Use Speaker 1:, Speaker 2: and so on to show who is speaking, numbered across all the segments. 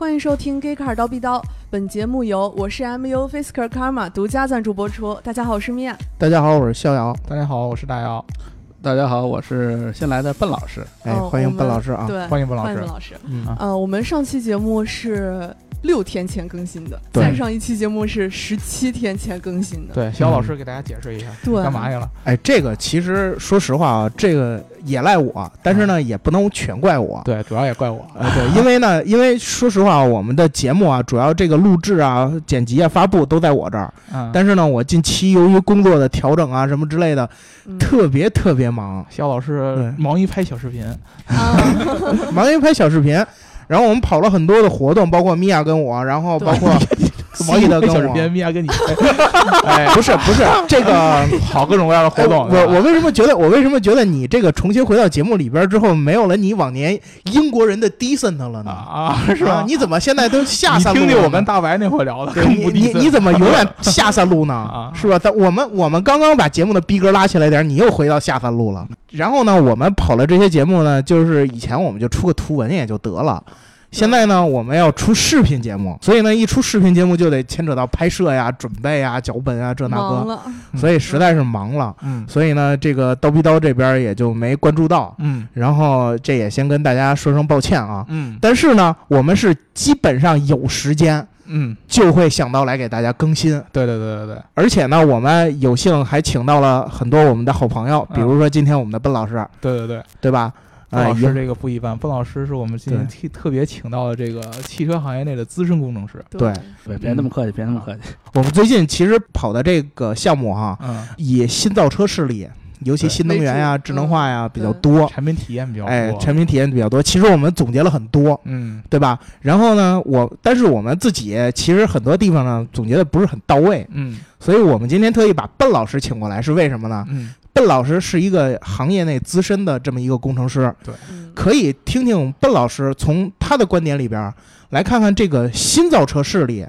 Speaker 1: 欢迎收听《Gay Car 刀逼刀》，本节目由我是 MU Fisker Karma 独家赞助播出。大家好，我是米娅。
Speaker 2: 大家好，我是逍遥。
Speaker 3: 大家好，我是大姚。
Speaker 4: 大家好，我是新来的笨老师。
Speaker 2: 哎，
Speaker 1: 哦
Speaker 2: 欢迎笨老师啊！
Speaker 1: 对，
Speaker 3: 欢迎笨老师
Speaker 1: 欢迎笨。老师。
Speaker 3: 嗯
Speaker 2: 啊
Speaker 1: 呃，我们上期节目是六天前更新的，再上一期节目是十七天前更新的。
Speaker 3: 对，肖老师给大家解释一下，
Speaker 1: 对
Speaker 3: 干嘛去了？
Speaker 2: 哎，这个其实说实话啊，这个也赖我，但是呢，也不能全怪我。
Speaker 3: 对，主要也怪我。
Speaker 2: 啊，对，因为呢，因为说实话，我们的节目啊，主要这个录制啊、剪辑啊、发布都在我这儿。
Speaker 3: 嗯，
Speaker 2: 但是呢，我近期由于工作的调整啊什么之类的，
Speaker 1: 嗯
Speaker 2: 特别特别忙，
Speaker 3: 肖老师忙于拍小视频，
Speaker 1: 啊，
Speaker 2: 忙于拍小视频。然后我们跑了很多的活动，包括米娅跟我，然后包括毛一德跟我。
Speaker 3: 米娅跟你，哎，
Speaker 2: 不是不是这个
Speaker 3: 跑各种各样的活动。
Speaker 2: 哎我我为什么觉得我为什么觉得你这个重新回到节目里边之后，没有了你往年英国人的 decent 了
Speaker 3: 啊
Speaker 2: 呢？
Speaker 3: 啊，是吧？
Speaker 2: 啊你怎么现在都下三路？
Speaker 3: 听听我跟大白那会聊的，
Speaker 2: 对 你你你怎么永远下三路呢
Speaker 3: 啊？
Speaker 2: 是吧？但我们我们刚刚把节目的逼格拉起来点儿，你又回到下三路了。然后呢，我们跑了这些节目呢，就是以前我们就出个图文也就得了。现在呢，我们要出视频节目，所以呢，一出视频节目就得牵扯到拍摄呀、准备呀、脚本啊这那个，所以实在是忙了。
Speaker 3: 嗯
Speaker 2: 所以呢，这个刀逼刀这边也就没关注到。
Speaker 3: 嗯
Speaker 2: 然后这也先跟大家说声抱歉啊。
Speaker 3: 嗯
Speaker 2: 但是呢，我们是基本上有时间
Speaker 3: 嗯，
Speaker 2: 就会想到来给大家更新。
Speaker 3: 对对对对对，
Speaker 2: 而且呢，我们有幸还请到了很多我们的好朋友，比如说今天我们的奔老师，
Speaker 3: 对对对，
Speaker 2: 对吧？
Speaker 3: 老师这个不一般，笨老师是我们今天特特别请到的这个汽车行业内的资深工程师。
Speaker 2: 对
Speaker 4: 别别那么客气，别那么客气。
Speaker 2: 我们最近其实跑的这个项目哈，
Speaker 3: 嗯，
Speaker 2: 以新造车势力，尤其新能源呀、智能化呀、
Speaker 1: 嗯
Speaker 2: 比较多。
Speaker 3: 产品体验比较多。
Speaker 2: 哎，产品体验比较多。其实我们总结了很多，
Speaker 3: 嗯
Speaker 2: 对吧？然后呢，我但是我们自己其实很多地方呢总结的不是很到位，
Speaker 3: 嗯
Speaker 2: 所以我们今天特意把笨老师请过来，是为什么呢？
Speaker 3: 嗯，
Speaker 2: 笨老师是一个行业内资深的这么一个工程师，
Speaker 1: 对。
Speaker 2: 可以听听笨老师从他的观点里边来看看这个新造车势力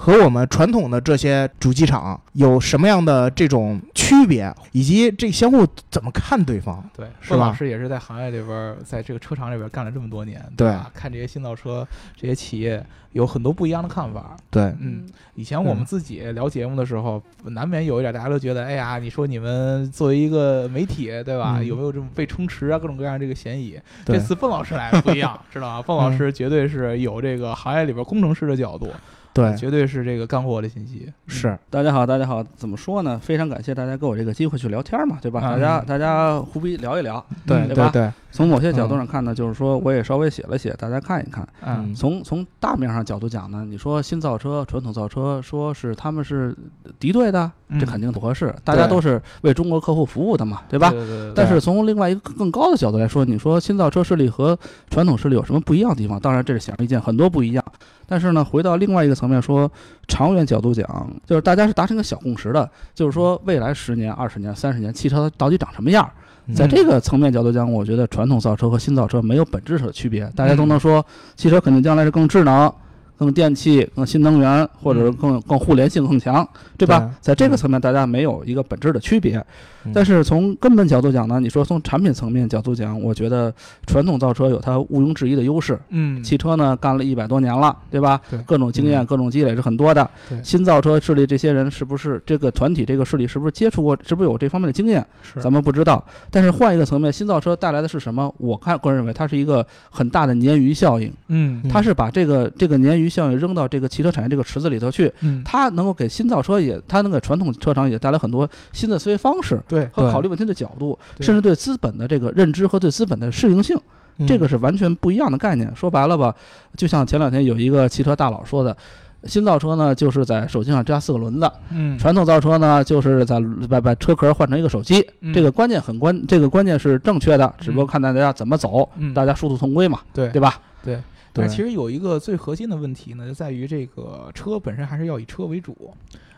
Speaker 2: 和我们传统的这些主机厂有什么样的这种区别，以及这相互怎么看对方。
Speaker 3: 对，
Speaker 2: 是吧
Speaker 3: 老师也是在行业里边儿，在这个车厂里边儿干了这么多年，
Speaker 2: 对
Speaker 3: 吧？看这些新造车这些企业有很多不一样的看法。
Speaker 2: 对，
Speaker 3: 嗯，以前我们自己聊节目的时候，难免有一点大家都觉得，哎呀，你说你们作为一个媒体，对吧？
Speaker 2: 嗯
Speaker 3: 有没有这种被充值啊，各种各样这个嫌疑？
Speaker 2: 对
Speaker 3: 这次凤老师来的不一样，知道吧？凤老师绝对是有这个行业里边工程师的角度，
Speaker 2: 对，
Speaker 3: 绝对是这个干货的信息。
Speaker 2: 是，
Speaker 4: 大家好，大家好，怎么说呢？非常感谢大家给我这个机会去聊天嘛，对吧？
Speaker 3: 嗯
Speaker 4: 大家大家胡逼聊一聊。
Speaker 2: 对
Speaker 3: 嗯
Speaker 4: 对吧
Speaker 2: 对，
Speaker 4: 从某些角度上看呢，就是说我也稍微写了写，大家看一看。
Speaker 3: 嗯
Speaker 4: 从从大面上角度讲呢，你说新造车、传统造车，说是他们是敌对的，
Speaker 3: 嗯
Speaker 4: 这肯定不合适。大家都是为中国客户服务的嘛，对吧？
Speaker 3: 对对对对
Speaker 4: 但是从另外一个更高的角度来说，你说新造车势力和传统势力有什么不一样的地方？当然这是显而易见，很多不一样。但是呢，回到另外一个层面说，长远角度讲，就是大家是达成一个小共识的，就是说未来十年、二十年、三十年，汽车到底长什么样在这个层面角度讲，我觉得传统造车和新造车没有本质上的区别。大家都能说，汽车肯定将来是更智能、更电气、更新能源，或者是更更互联性更强，对吧？在这个层面，大家没有一个本质的区别。
Speaker 2: 嗯
Speaker 4: 但是从根本角度讲呢，你说从产品层面角度讲，我觉得传统造车有它毋庸置疑的优势。
Speaker 3: 嗯，
Speaker 4: 汽车呢干了一百多年了，对吧？
Speaker 3: 对
Speaker 4: 各种经验、
Speaker 2: 嗯
Speaker 4: 各种积累是很多的。新造车势力这些人是不是这个团体、这个势力是不是接触过，是不是有这方面的经验？
Speaker 3: 是
Speaker 4: 咱们不知道。但是换一个层面，新造车带来的是什么？我看个人认为它是一个很大的鲶鱼效应，
Speaker 3: 嗯
Speaker 2: 嗯
Speaker 4: 它是把这个这个鲶鱼效应扔到这个汽车产业这个池子里头去。
Speaker 3: 嗯，
Speaker 4: 它能够给新造车也，它能给传统车厂也带来很多新的思维方式
Speaker 3: 对
Speaker 2: 对
Speaker 4: 和考虑问题的角度，甚至对资本的这个认知和对资本的适应性，
Speaker 2: 嗯
Speaker 4: 这个是完全不一样的概念。说白了吧，就像前两天有一个汽车大佬说的。新造车呢，就是在手机上加四个轮子；
Speaker 3: 嗯
Speaker 4: 传统造车呢，就是在把把车壳换成一个手机。
Speaker 3: 嗯
Speaker 4: 这个关键很关，这个关键是正确的，只不过看大家怎么走，
Speaker 3: 嗯
Speaker 4: 大家殊途同归嘛，
Speaker 3: 对
Speaker 4: 对吧？
Speaker 3: 对。但其实有一个最核心的问题呢，就在于这个车本身还是要以车为主，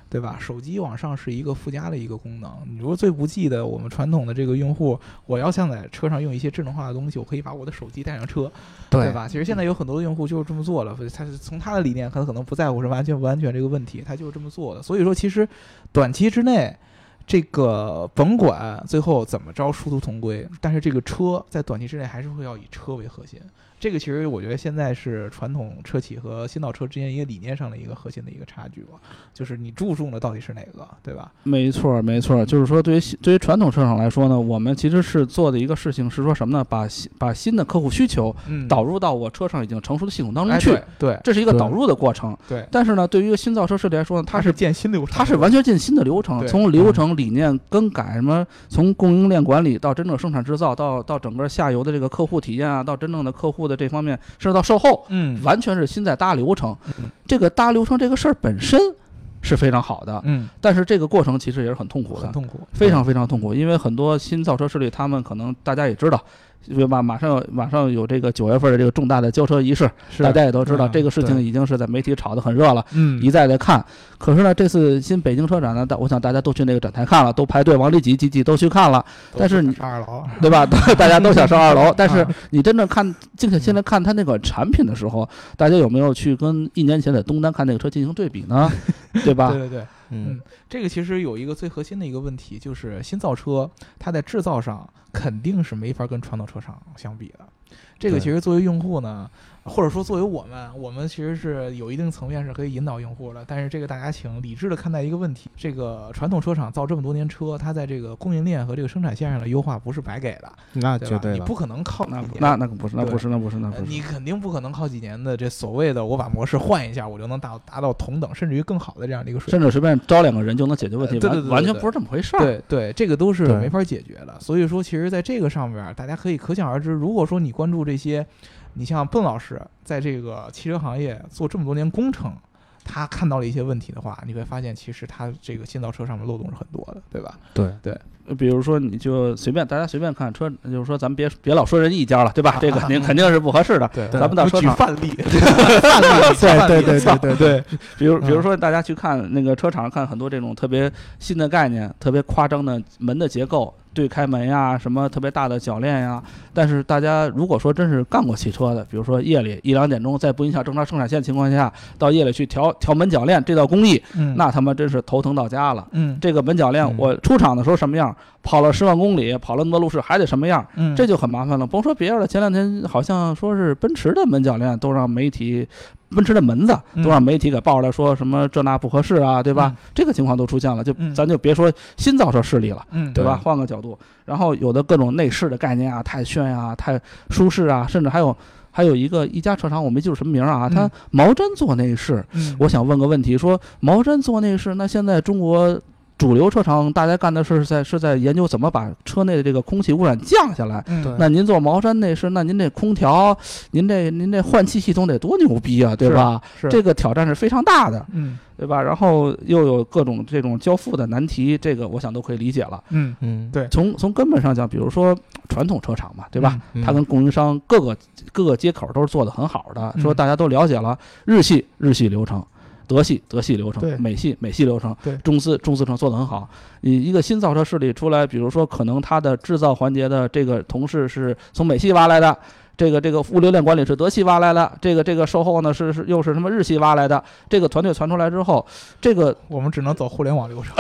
Speaker 3: 对吧？手机往上是一个附加的一个功能。你如果最不济的，我们传统的这个用户，我要想在车上用一些智能化的东西，我可以把我的手机带上车，对吧？其实现在有很多的用户就是这么做了，他是从他的理念，可能可能不在乎是完全不安全这个问题，他就是这么做的。所以说，其实短期之内。这个甭管最后怎么着殊途同归，但是这个车在短期之内还是会要以车为核心。这个其实我觉得现在是传统车企和新造车之间一个理念上的一个核心的一个差距吧，就是你注重的到底是哪个，对吧？
Speaker 4: 没错，没错，就是说，对于新对于传统车厂来说呢，我们其实是做的一个事情是说什么呢？把新把新的客户需求
Speaker 3: 嗯
Speaker 4: 导入到我车上已经成熟的系统当中
Speaker 3: 哎
Speaker 4: 去，
Speaker 3: 对
Speaker 4: 这是一个导入的过程。
Speaker 3: 对对，
Speaker 4: 但是呢，对于一个新造车势力来说呢，它是
Speaker 3: 建新流程，
Speaker 4: 它是完全建新的流程，从流程理念更改，什么从供应链管理到真正生产制造，到到整个下游的这个客户体验啊，到真正的客户的这方面，甚至到售后，
Speaker 3: 嗯
Speaker 4: 完全是新在搭流程
Speaker 3: 嗯。
Speaker 4: 这个搭流程这个事儿本身是非常好的，
Speaker 3: 嗯
Speaker 4: 但是这个过程其实也是很痛苦的
Speaker 3: 很，痛苦，
Speaker 4: 非常非常痛苦，因为很多新造车势力，他们可能大家也知道。对吧？马上有马上有这个九月份的这个重大的交车仪式，大家也都知道，
Speaker 3: 嗯
Speaker 4: 这个事情已经是在媒体炒得很热了。
Speaker 3: 嗯
Speaker 4: 一再的看。可是呢，这次新北京车展呢，大我想大家都去那个展台看了，都排队往里挤挤挤，都去看了，但是你
Speaker 3: 二楼，
Speaker 4: 对吧？大家都想上二楼，但是
Speaker 3: 啊
Speaker 4: 你真正看静下心来看它那个产品的时候，大家有没有去跟一年前在东单看那个车进行对比呢？对吧
Speaker 3: 对？对对，
Speaker 2: 嗯
Speaker 3: 这个其实有一个最核心的一个问题，就是新造车它在制造上肯定是没法跟传统车厂相比的。这个其实作为用户呢，或者说作为我们，我们其实是有一定层面是可以引导用户的。但是这个大家请理智的看待一个问题：这个传统车厂造这么多年车，它在这个供应链和这个生产线上的优化不是白给的，
Speaker 2: 那
Speaker 3: 对吧？
Speaker 2: 绝对的，
Speaker 3: 你不可能靠
Speaker 4: 那那那可不是，那不是，那不是，那
Speaker 3: 呃
Speaker 4: 不是。
Speaker 3: 你肯定不可能靠几年的这所谓的我把模式换一下，我就能达达到同等甚至于更好的这样的一个水平
Speaker 4: 甚。至随便招两个人就能解决问题，
Speaker 3: 呃对对对对对
Speaker 4: 完完全不是这么回事儿。
Speaker 3: 对对，这个都是没法解决的。所以说，其实在这个上面，大家可以可想而知，如果说你关注这些，你像笨老师在这个汽车行业做这么多年工程，他看到了一些问题的话，你会发现其实他这个新造车上面漏洞是很多的，对吧？
Speaker 2: 对对
Speaker 4: 比如说，你就随便大家随便看车，就是说咱们别别老说人一家了，对吧？这个 肯定肯定是不合适的。
Speaker 3: 对
Speaker 4: 咱们到车厂
Speaker 3: 举范例，
Speaker 2: 对对对对对
Speaker 3: 对，
Speaker 4: 比如比如
Speaker 2: 嗯
Speaker 4: 说，大家去看那个车厂，看很多这种特别新的概念、特别夸张的门的结构，对开门呀，什么特别大的铰链呀。但是大家如果说真是干过汽车的，比如说夜里一两点钟，在不影响正常生产线的情况下，到夜里去调调门铰链这道工艺，
Speaker 3: 嗯，
Speaker 4: 那他妈真是头疼到家了。
Speaker 3: 嗯
Speaker 4: 这个门铰链
Speaker 2: 嗯，
Speaker 4: 我出厂的时候什么样，跑了十万公里，跑了那么多路试还得什么样，
Speaker 3: 嗯，
Speaker 4: 这就很麻烦了。甭说别人了，前两天好像说是奔驰的门铰链都让媒体，奔驰的门子
Speaker 3: 嗯
Speaker 4: 都让媒体给爆出来说什么这那不合适啊，对吧？
Speaker 3: 嗯
Speaker 4: 这个情况都出现了，就
Speaker 3: 嗯
Speaker 4: 咱就别说新造车势力了。
Speaker 3: 嗯
Speaker 4: 对吧？换个角度，然后有的各种内饰的概念啊，太炫啊、太舒适啊，甚至还有还有一个一家车厂，我没记住什么名儿啊，它
Speaker 3: 嗯
Speaker 4: 毛毡做内饰。
Speaker 3: 嗯
Speaker 4: 我想问个问题，说毛毡做内饰，那现在中国主流车厂大家干的是在是在研究怎么把车内的这个空气污染降下来。那您做毛山内饰，那您这空调，您这您这换气系统得多牛逼啊，对吧？
Speaker 3: 是
Speaker 4: 这个挑战是非常大的，
Speaker 3: 嗯
Speaker 4: 对吧？然后又有各种这种交付的难题，这个我想都可以理解了。
Speaker 3: 嗯
Speaker 2: 嗯
Speaker 3: 对
Speaker 4: 从从根本上讲，比如说传统车厂嘛，对吧？
Speaker 2: 嗯
Speaker 4: 它跟供应商各个各个接口都是做得很好的，
Speaker 3: 嗯
Speaker 4: 说大家都了解了日系日系流程。德系德系流程，美系美系流程，中资中资程做得很好。你一个新造车势力出来，比如说可能它的制造环节的这个同事是从美系挖来的，这个这个物流链管理是德系挖来的，这个这个售后呢是是又是什么日系挖来的。这个团队传出来之后，这个
Speaker 3: 我们只能走互联网流程。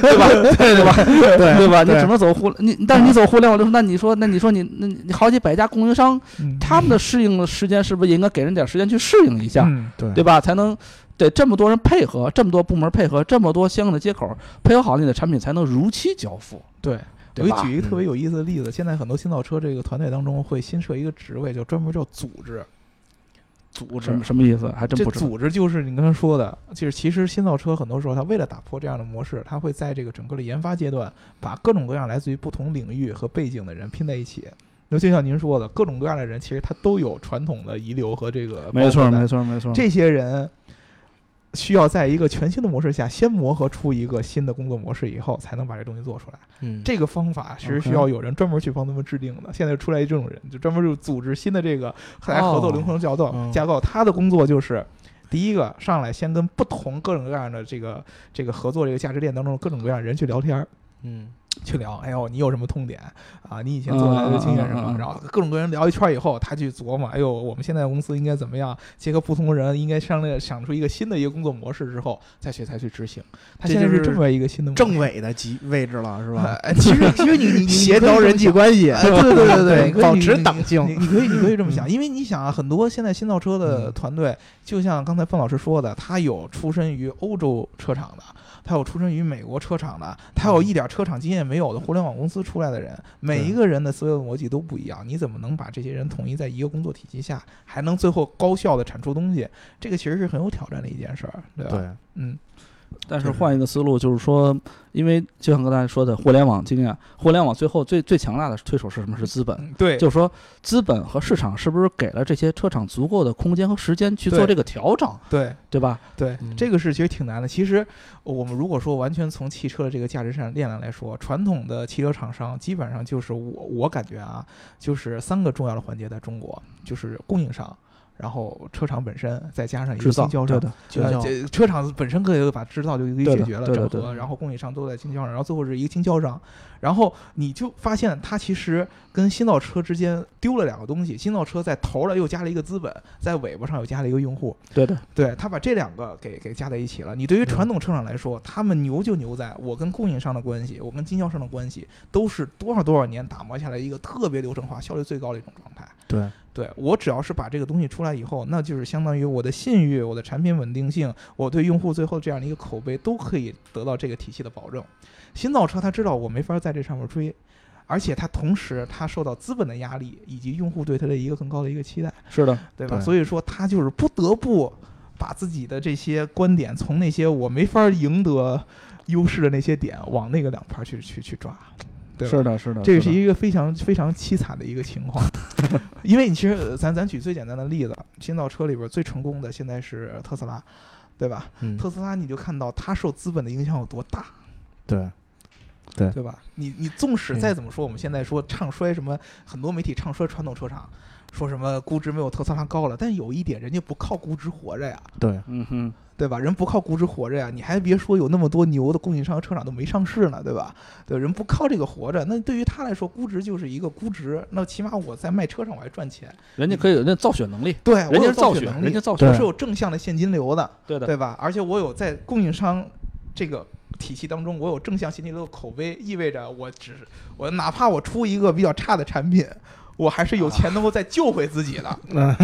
Speaker 4: 对吧？对吧？
Speaker 2: 对
Speaker 4: 对吧？你只能走互你，但是你走互联网流程，那你说，那你说你那你好几百家供应商，
Speaker 3: 嗯
Speaker 4: 他们的适应的时间是不是也应该给人点时间去适应一下，
Speaker 3: 嗯
Speaker 2: 对
Speaker 4: 对吧？才能得这么多人配合，这么多部门配合，这么多相应的接口配合好，你的产品才能如期交付，
Speaker 3: 对。我？给举一个特别有意思的例子，现在很多新造车这个团队当中会新设一个职位，就专门叫组织。组
Speaker 4: 织什么意思？还真
Speaker 3: 这
Speaker 4: 不知道。
Speaker 3: 组织就是你刚才说的，就是其实新造车很多时候它为了打破这样的模式，它会在这个整个的研发阶段，把各种各样来自于不同领域和背景的人拼在一起。那就像您说的，各种各样的人其实他都有传统的遗留和这个
Speaker 4: 没错，没错，没错。
Speaker 3: 这些人需要在一个全新的模式下，先磨合出一个新的工作模式，以后才能把这东西做出来。
Speaker 2: 嗯
Speaker 3: 这个方法其实需要有人专门去帮他们制定的。现在出来这种人，就专门就组织新的这个来合作
Speaker 2: 哦
Speaker 3: 流程架构
Speaker 2: 嗯
Speaker 3: 架构。他的工作就是。第一个上来先跟不同各种各样的这个这个合作这个价值链当中的各种各样的人去聊天儿，
Speaker 2: 嗯
Speaker 3: 去去聊，哎呦，你有什么痛点啊？你以前做的经验什么？然后各种各人聊一圈以后，他去琢磨，哎呦，我们现在公司应该怎么样？结合不同人，应该商量想出一个新的一个工作模式之后，再去才去执行。他现在是这么一个新的
Speaker 2: 政委的级位置了，是吧？
Speaker 3: 哎，其实其实你你你
Speaker 2: 协调人际关系，
Speaker 3: 哎，对对对对
Speaker 2: 保持
Speaker 3: 你
Speaker 2: 党性
Speaker 3: 你你可以你可以这么想，
Speaker 2: 嗯
Speaker 3: 因为你想啊，很多现在新造车的
Speaker 2: 嗯
Speaker 3: 团队，就像刚才范老师说的，他有出身于欧洲车厂的，他有出身于美国车厂的，他有一点车厂经验没有的互联网公司出来的人，每一个人的思维逻辑都不一样，你怎么能把这些人统一在一个工作体系下，还能最后高效的产出东西？这个其实是很有挑战的一件事儿，对吧？
Speaker 2: 对，
Speaker 3: 嗯，
Speaker 4: 但是换一个思路，就是说，因为就像刚才说的，互联网经验，互联网最后最最强大的推手是什么？是资本。
Speaker 3: 嗯对，
Speaker 4: 就是说，资本和市场是不是给了这些车厂足够的空间和时间去做这个调整，
Speaker 3: 对。
Speaker 4: 对吧？
Speaker 3: 对，
Speaker 2: 嗯
Speaker 3: 这个是其实挺难的。其实我们如果说完全从汽车的这个价值链上来说，传统的汽车厂商基本上就是我我感觉啊，就是三个重要的环节在中国，就是供应商，然后车厂本身，再加上一个经销商
Speaker 4: 对。的，
Speaker 3: 呃，车厂本身可以把制造就可以
Speaker 4: 对的
Speaker 3: 解决了，整合，然后供应商都在经销商，然后最后是一个经销商，然后你就发现它其实跟新造车之间丢了两个东西，新造车在头儿了又加了一个资本，在尾巴上又加了一个用户，
Speaker 4: 对的，
Speaker 3: 对他把这两个给给加在一起了。你对于传统车厂来说，他们牛就牛在我跟供应商的关系，我跟经销商的关系，都是多少多少年打磨下来一个特别流程化、效率最高的一种状态。
Speaker 2: 对，
Speaker 3: 对我只要是把这个东西出来以后，那就是相当于我的信誉、我的产品稳定性、我对用户最后这样的一个口碑，都可以得到这个体系的保证。新造车他知道我没法在这上面追。而且他同时，他受到资本的压力，以及用户对他的一个更高的一个期待。
Speaker 4: 是的，
Speaker 3: 对吧？
Speaker 2: 对
Speaker 3: 所以说他就是不得不把自己的这些观点从那些我没法赢得优势的那些点往那个两盘去去去抓，对吧？
Speaker 4: 是的，是的，
Speaker 3: 这个是一个非常非常凄惨的一个情况，因为你其实呃咱咱举最简单的例子，新造车里边最成功的现在是特斯拉，对吧？
Speaker 2: 嗯，
Speaker 3: 特斯拉你就看到它受资本的影响有多大，
Speaker 2: 对，
Speaker 3: 对对吧？你你纵使
Speaker 2: 嗯
Speaker 3: 再怎么说，我们现在说唱衰什么，很多媒体唱衰传统车厂，说什么估值没有特斯拉高了，但有一点，人家不靠估值活着呀，
Speaker 2: 对，
Speaker 4: 嗯哼，
Speaker 3: 对吧？人不靠估值活着呀，你还别说有那么多牛的供应商和车厂都没上市呢，对吧？对，人不靠这个活着，那对于他来说，估值就是一个估值，那起码我在卖车上我还赚钱，
Speaker 4: 人家可以有那造血能力，
Speaker 3: 对，
Speaker 4: 人
Speaker 3: 我有
Speaker 4: 家是造血，
Speaker 3: 能力，
Speaker 4: 人家造血，
Speaker 3: 是有正向的现金流的，
Speaker 4: 对的，
Speaker 3: 对吧？而且我有在供应商这个体系当中，我有正向现金流的口碑，意味着我只是我哪怕我出一个比较差的产品。我还是有钱能够再救回自己的，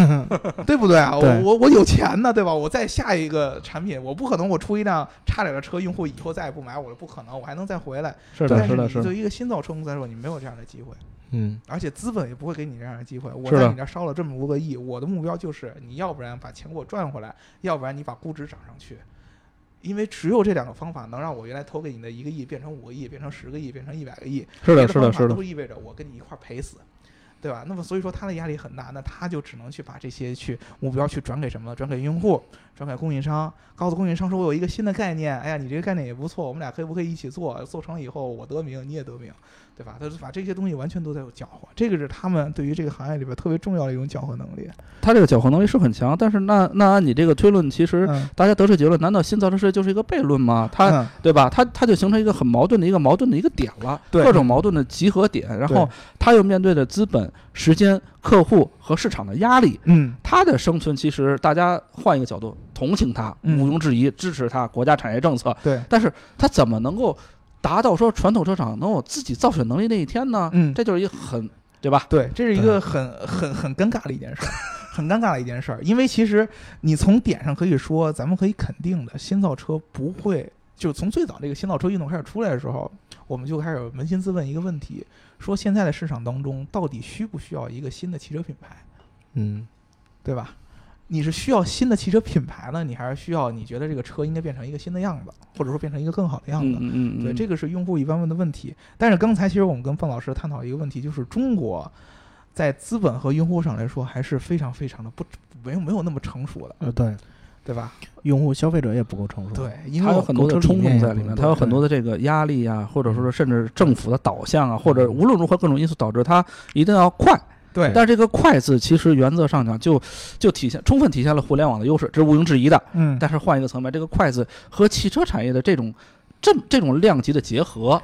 Speaker 3: 对不对啊？
Speaker 2: 对
Speaker 3: 我我我有钱呢，对吧？我再下一个产品，我不可能我出一辆差点的车，用户以后再也不买我了，不可能，我还能再回来。
Speaker 4: 是的，是的，
Speaker 3: 但是
Speaker 4: 的
Speaker 3: 对于一个新造车公司来说，你没有这样的机会，
Speaker 2: 嗯，
Speaker 3: 而且资本也不会给你这样的机会。我在你这儿烧了这么多个亿，我的目标就是你要不然把钱给我赚回来，要不然你把估值涨上去。因为只有这两个方法能让我原来投给你的一个亿变成五个亿，变成十个亿，变成一百个亿。
Speaker 4: 是的，是的，是的
Speaker 3: 都，意味着我跟你一块儿赔死，对吧？那么所以说他的压力很大，那他就只能去把这些去目标去转给什么？转给用户，转给供应商，告诉供应商说我有一个新的概念，哎呀，你这个概念也不错，我们俩可以不可以一起做？做成了以后我得名，你也得名，对吧？他是把这些东西完全都在有搅和，这个是他们对于这个行业里边特别重要的一种搅和能力。
Speaker 4: 他这个搅和能力是很强，但是那那按你这个推论，其实
Speaker 3: 嗯，
Speaker 4: 大家得出结论，难道新造车就是一个悖论吗？它
Speaker 3: 嗯
Speaker 4: 对吧？它它就形成一个很矛盾的一个矛盾的一个点了，各种矛盾的集合点，然后他又面对着资本、时间、客户和市场的压力，
Speaker 3: 嗯
Speaker 4: 他的生存其实大家换一个角度同情它，
Speaker 3: 嗯
Speaker 4: 毋庸置疑支持他，国家产业政策，
Speaker 3: 对，
Speaker 4: 但是他怎么能够达到说传统车厂能有自己造血能力那一天呢？
Speaker 3: 嗯
Speaker 4: 这就是一个很对吧？
Speaker 3: 对，这是一个很很很尴尬的一件事儿，很尴尬的一件事儿。因为其实你从点上可以说，咱们可以肯定的，新造车不会，就从最早这个新造车运动开始出来的时候，我们就开始扪心自问一个问题：说现在的市场当中，到底需不需要一个新的汽车品牌，
Speaker 2: 嗯，
Speaker 3: 对吧？你是需要新的汽车品牌呢，你还是需要你觉得这个车应该变成一个新的样子，或者说变成一个更好的样子？
Speaker 4: 嗯嗯嗯，
Speaker 3: 对，
Speaker 4: 嗯
Speaker 3: 这个是用户一般问的问题。但是刚才其实我们跟范老师探讨一个问题，就是中国在资本和用户上来说还是非常非常的不没有没有那么成熟的，
Speaker 2: 呃，对，
Speaker 3: 对吧？
Speaker 2: 用户消费者也不够成熟，，
Speaker 3: 对，因为我
Speaker 4: 它有很多的冲动在里面，它有很多的这个压力啊，或者说甚至政府的导向啊，或者无论如何各种因素导致它一定要快。
Speaker 3: 对，
Speaker 4: 但是这个快字其实原则上讲就就体现充分体现了互联网的优势，这是毋庸置疑的。
Speaker 3: 嗯，
Speaker 4: 但是换一个层面，这个快字和汽车产业的这种这这种量级的结合，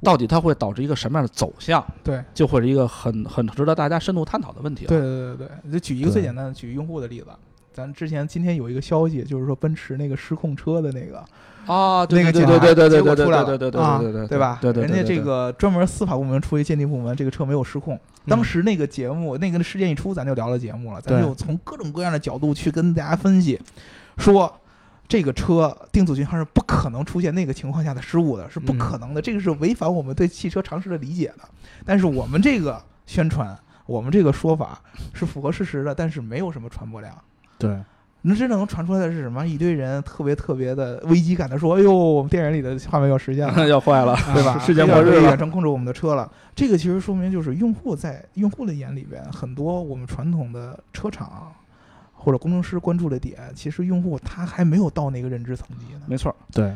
Speaker 4: 到底它会导致一个什么样的走向，
Speaker 3: 对
Speaker 4: 就会是一个很很值得大家深度探讨的问题了。
Speaker 3: 对对对对，就举一个最简单的，举用户的例子。咱之前今天有一个消息，就是说奔驰那个失控车的那个，
Speaker 4: 啊，对
Speaker 3: 那个
Speaker 4: 对对对对对对对
Speaker 3: 结果出来了
Speaker 4: 对对对
Speaker 3: 啊
Speaker 4: 对对
Speaker 3: 对吧？
Speaker 4: 对对，
Speaker 3: 人家这个专门司法部门出一鉴定部门，这个车没有失控。当时那个节目，那个事件一出，咱就聊了节目了，咱就从各种各样的角度去跟大家分析，说这个车定速巡航是不可能出现那个情况下的失误的，是不可能的，这个是违反我们对汽车常识的理解的。但是我们这个宣传，我们这个说法是符合事实的，但是没有什么传播量。
Speaker 2: 对，
Speaker 3: 那真正能传出来的是什么？一堆人特别特别的危机感的说：“哎呦，我们电影里的画面要实现了。”
Speaker 4: 要坏了，
Speaker 3: 对吧？
Speaker 4: 世界末日
Speaker 3: 远。程控制我们的车了。这个其实说明就是用户在用户的眼里边，很多我们传统的车厂或者工程师关注的点，其实用户他还没有到那个认知层级呢。
Speaker 4: 没错，
Speaker 2: 对，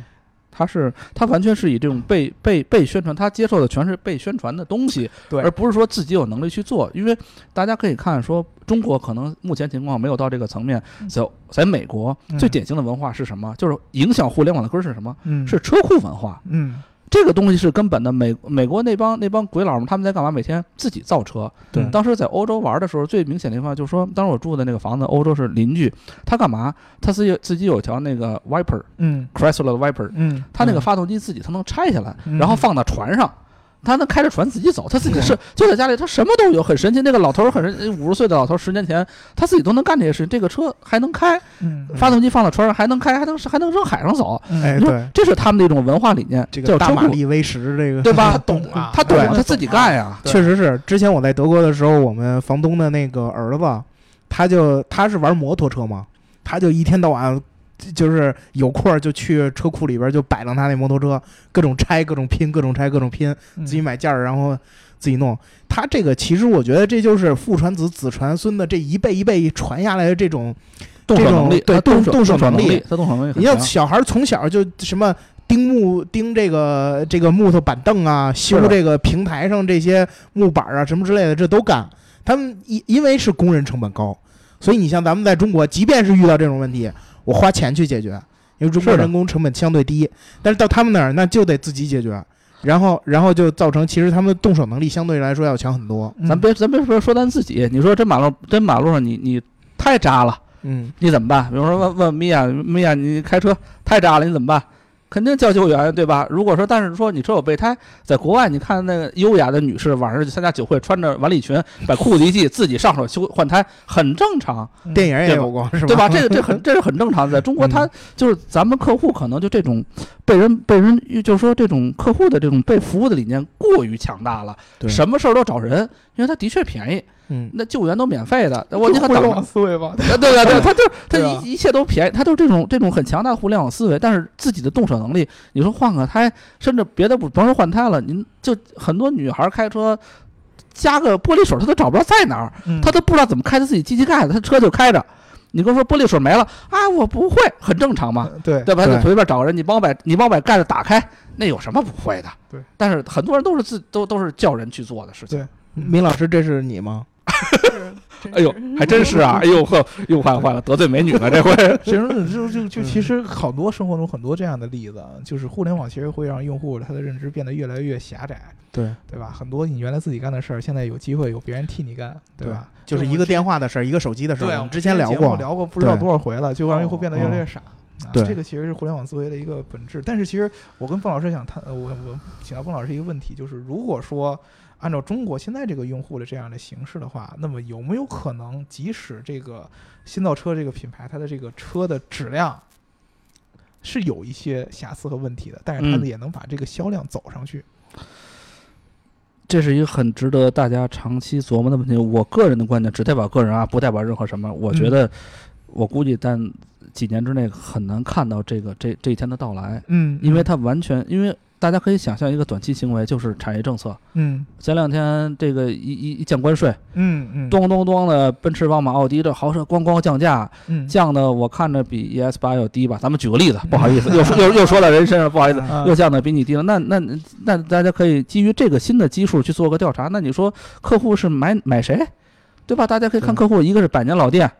Speaker 4: 他是他完全是以这种被被被宣传，他接受的全是被宣传的东西，
Speaker 3: 对
Speaker 4: 而不是说自己有能力去做。因为大家可以看说，中国可能目前情况没有到这个层面，
Speaker 3: 嗯
Speaker 4: 在在美国
Speaker 3: 嗯
Speaker 4: 最典型的文化是什么？就是影响互联网的根儿是什么？
Speaker 3: 嗯
Speaker 4: 是车库文化。
Speaker 3: 嗯
Speaker 4: 这个东西是根本的。美美国那帮那帮鬼佬们，他们在干嘛？每天自己造车。
Speaker 2: 对
Speaker 4: 当时在欧洲玩的时候，最明显的地方就是说，当时我住的那个房子，欧洲是邻居，他干嘛？他自己自己有条那个 Viper
Speaker 3: 嗯
Speaker 4: Chrysler 的 Viper，
Speaker 3: 嗯，
Speaker 4: 他那个发动机自己他能拆下来，
Speaker 3: 嗯
Speaker 4: 然后放到船上。他能开着船自己走，他自己是就在家里，他什么都有，很神奇。那个老头儿很神，五十岁的老头儿，十年前他自己都能干这些事情。这个车还能开，
Speaker 3: 嗯
Speaker 4: 发动机放到船上还能开，还能还能扔海上走。
Speaker 3: 嗯
Speaker 2: 哎，对，
Speaker 4: 这是他们的一种文化理念，
Speaker 2: 这个大
Speaker 4: 叫车库，
Speaker 2: 马力威十这个
Speaker 4: 对吧？
Speaker 3: 他懂啊
Speaker 4: 他懂啊，他自己干呀。
Speaker 3: 对
Speaker 2: 确实是，之前我在德国的时候，我们房东的那个儿子，他就他是玩摩托车嘛，他就一天到晚就是有空儿就去车库里边就摆弄他那摩托车，各种拆、各种拼、各种拆、各种拼，
Speaker 3: 嗯
Speaker 2: 自己买件儿，然后自己弄。他这个其实我觉得这就是父传子，子传孙的这一辈一辈传下来的这种，
Speaker 4: 动手能力，
Speaker 2: 对
Speaker 4: 动
Speaker 2: 动动手能力
Speaker 4: 他动手能力很
Speaker 2: 你像。小孩儿从小就什么。钉木钉这个这个木头板凳啊，修这个平台上这些木板啊什么之类的，这都干。他们因因为是工人成本高，所以你像咱们在中国，即便是遇到这种问题，我花钱去解决，因为中国人工成本相对低。但是到他们那儿，那就得自己解决，然后然后就造成其实他们的动手能力相对来说要强很多。
Speaker 3: 嗯
Speaker 4: 咱别咱别说说咱自己，你说这马路真马路上你你太渣了，
Speaker 2: 嗯，
Speaker 4: 你怎么办？比如说问问米娅，米娅你开车太渣了，你怎么办？肯定叫救援，对吧？如果说，但是说你说有备胎，在国外你看那个优雅的女士晚上去参加酒会，穿着晚礼裙，把裤子一系，自己上手修换胎，很正常，
Speaker 3: 嗯
Speaker 2: 电影也有过，是吧？
Speaker 4: 对吧？这个这很 这是很正常的，在中国
Speaker 2: 嗯
Speaker 4: 他就是咱们客户可能就这种被人被人就是说这种客户的这种被服务的理念过于强大了，什么事儿都找人，因为他的确便宜，
Speaker 2: 嗯，
Speaker 4: 那救援都免费的，我你
Speaker 3: 就互联网。思维吧。
Speaker 4: 对对 对，他就他一一切都便宜，他就是这种这种很强大的互联网思维，但是自己的动手能力，你说换个胎，甚至别的不甭说换胎了，您就很多女孩开车加个玻璃水，她都找不着在哪儿，
Speaker 3: 嗯
Speaker 4: 她都不知道怎么开她自己机器盖子，她车就开着。你跟我说玻璃水没了啊，我不会，很正常嘛，
Speaker 3: 对
Speaker 4: 对吧？你随便找个人，你帮我把你帮我把盖子打开，那有什么不会的？
Speaker 3: 对。
Speaker 4: 但是很多人都是自都都是叫人去做的事情。
Speaker 3: 对
Speaker 2: 明老师，这是你吗？
Speaker 4: 哎呦，还真是啊！哎呦呵，又坏了坏了，得罪美女了这回。
Speaker 3: 其实就就就其实好多生活中很多这样的例子，就是互联网其实会让用户他的认知变得越来越狭窄，
Speaker 2: 对，
Speaker 3: 对吧？很多你原来自己干的事儿，现在有机会有别人替你干，对吧？
Speaker 2: 就是一个电话的事儿，一个手机的事儿。
Speaker 3: 对，
Speaker 2: 我们之前聊过，
Speaker 3: 聊过不知道多少回了，就让用户变得越来越傻。啊
Speaker 2: 对
Speaker 3: 这个其实是互联网思维的一个本质。但是其实我跟孟老师想谈，呃我我请教孟老师一个问题，就是如果说按照中国现在这个用户的这样的形式的话，那么有没有可能，即使这个新造车这个品牌它的这个车的质量是有一些瑕疵和问题的，但是它
Speaker 4: 嗯
Speaker 3: 也能把这个销量走上去？
Speaker 4: 这是一个很值得大家长期琢磨的问题。我个人的观点只代表个人啊，不代表任何什么。我觉得，我估计但几年之内很难看到这个这这一天的到来，
Speaker 3: 嗯
Speaker 4: 因为它完全因为。大家可以想象一个短期行为，就是产业政策。
Speaker 3: 嗯
Speaker 4: 前两天这个一一一降关税，
Speaker 3: 嗯嗯
Speaker 4: 咚咚咚的，奔驰、宝马、奥迪这豪车咣咣降价，
Speaker 3: 嗯
Speaker 4: 降的我看着比 ES 八要低吧。咱们举个例子，不好意思，又又又说到人身上，不好意思，
Speaker 3: 啊
Speaker 4: 又降的比你低了。那那那大家可以基于这个新的基数去做个调查。那你说客户是买买谁，对吧？大家可以看客户，一个是百年老店，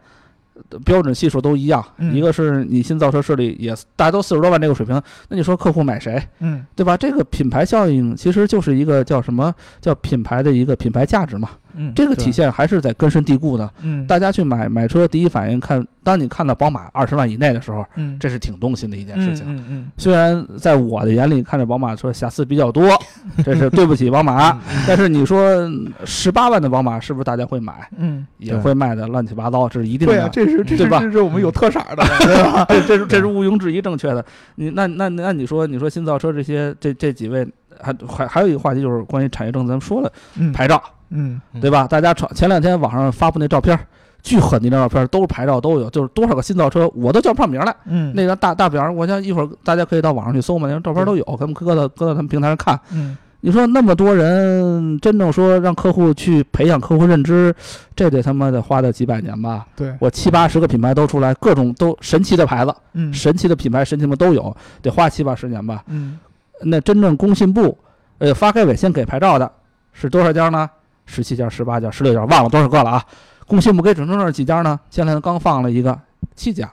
Speaker 4: 标准系数都一样，
Speaker 3: 嗯。
Speaker 4: 一个是你新造车势力也大家都四十多万这个水平，那你说客户买谁，
Speaker 3: 嗯。
Speaker 4: 对吧？这个品牌效应其实就是一个叫什么叫品牌的一个品牌价值嘛，
Speaker 3: 嗯
Speaker 4: 这个体现还是在根深蒂固的。
Speaker 3: 嗯
Speaker 4: 大家去买买车，第一反应看，当你看到宝马二十万以内的时候，
Speaker 3: 嗯
Speaker 4: 这是挺动心的一件事情。
Speaker 3: 嗯嗯
Speaker 4: 虽然在我的眼里看着宝马车瑕疵比较多，这是对不起宝马。但是你说十八万的宝马是不是大家会买？
Speaker 3: 嗯，
Speaker 4: 也会卖的乱七八糟，这是一定
Speaker 3: 对啊，
Speaker 4: 的。
Speaker 3: 这是这是这是我们有特色儿的，对吧？
Speaker 4: 这这是这是毋庸置疑正确的。你那那那你说你说新造车这些这这几位还还还有一个话题就是关于产业政策，咱们说了
Speaker 3: 嗯
Speaker 4: 牌照
Speaker 3: 嗯
Speaker 4: 对吧？大家传前两天网上发布那照片儿，巨狠的那照片儿，都是牌照都有，就是多少个新造车我都叫不上名儿来。
Speaker 3: 嗯
Speaker 4: 那张大大表儿，我想一会儿大家可以到网上去搜嘛，那张照片都有，咱们搁到搁到他们平台上看。
Speaker 3: 嗯
Speaker 4: 你说那么多人，真正说让客户去培养客户认知，这得他妈的花个几百年吧？
Speaker 3: 对，
Speaker 4: 我七八十个品牌都出来，各种都神奇的牌子、
Speaker 3: 嗯
Speaker 4: 神奇的品牌、神奇的都有，得花七八十年吧？
Speaker 3: 嗯
Speaker 4: 那真正工信部，呃，发改委先给牌照的是多少家呢？十七家、十八家、十六家，忘了多少个了啊？工信部给准证证几家呢？前两天刚放了一个，七家。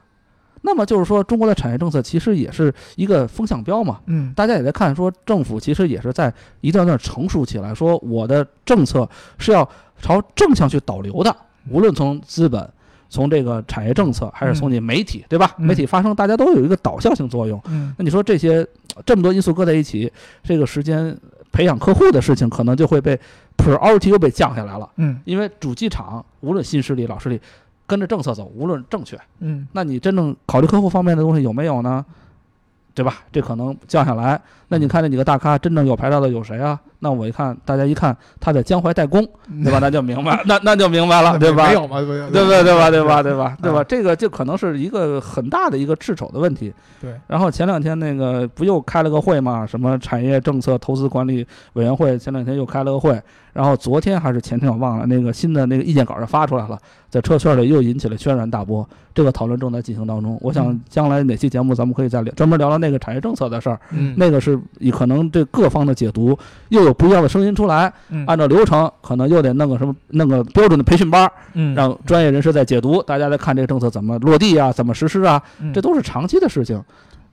Speaker 4: 那么就是说，中国的产业政策其实也是一个风向标嘛。
Speaker 3: 嗯
Speaker 4: 大家也在看，说政府其实也是在一段段成熟起来，说我的政策是要朝正向去导流的，无论从资本、从这个产业政策，还是从你媒体，对吧？
Speaker 3: 嗯
Speaker 4: 媒体发声，大家都有一个导向性作用。
Speaker 3: 嗯
Speaker 4: 那你说这些这么多因素搁在一起，这个时间培养客户的事情，可能就会被 priority 又被降下来了，
Speaker 3: 嗯
Speaker 4: 因为主机厂无论新势力、老势力，跟着政策走，无论正确，
Speaker 3: 嗯
Speaker 4: 那你真正考虑客户方面的东西有没有呢？对吧？这可能降下来。那你看那几个大咖，真正有牌照的有谁啊？那我一看，大家一看他在江淮代工，对吧？那就明白，那那就明白了，对吧？
Speaker 3: 没有嘛？对吧
Speaker 4: 对吧？对吧？对吧？对吧？
Speaker 3: 啊
Speaker 4: 这个就可能是一个很大的一个掣肘的问题。
Speaker 3: 对。
Speaker 4: 然后前两天那个不又开了个会嘛？什么产业政策投资管理委员会前两天又开了个会，然后昨天还是前天我忘了，那个新的那个意见稿就发出来了，在车圈里又引起了轩然大波。这个讨论正在进行当中。我想
Speaker 3: 嗯
Speaker 4: 将来哪期节目咱们可以再聊，专门聊聊那个产业政策的事儿。
Speaker 3: 嗯
Speaker 4: 那个是以可能对各方的解读又有不一样的声音出来，
Speaker 3: 嗯。
Speaker 4: 按照流程可能又得弄个什么弄个标准的培训班让专业人士在解读，大家在看这个政策怎么落地啊，怎么实施啊，
Speaker 3: 嗯。
Speaker 4: 这都是长期的事情。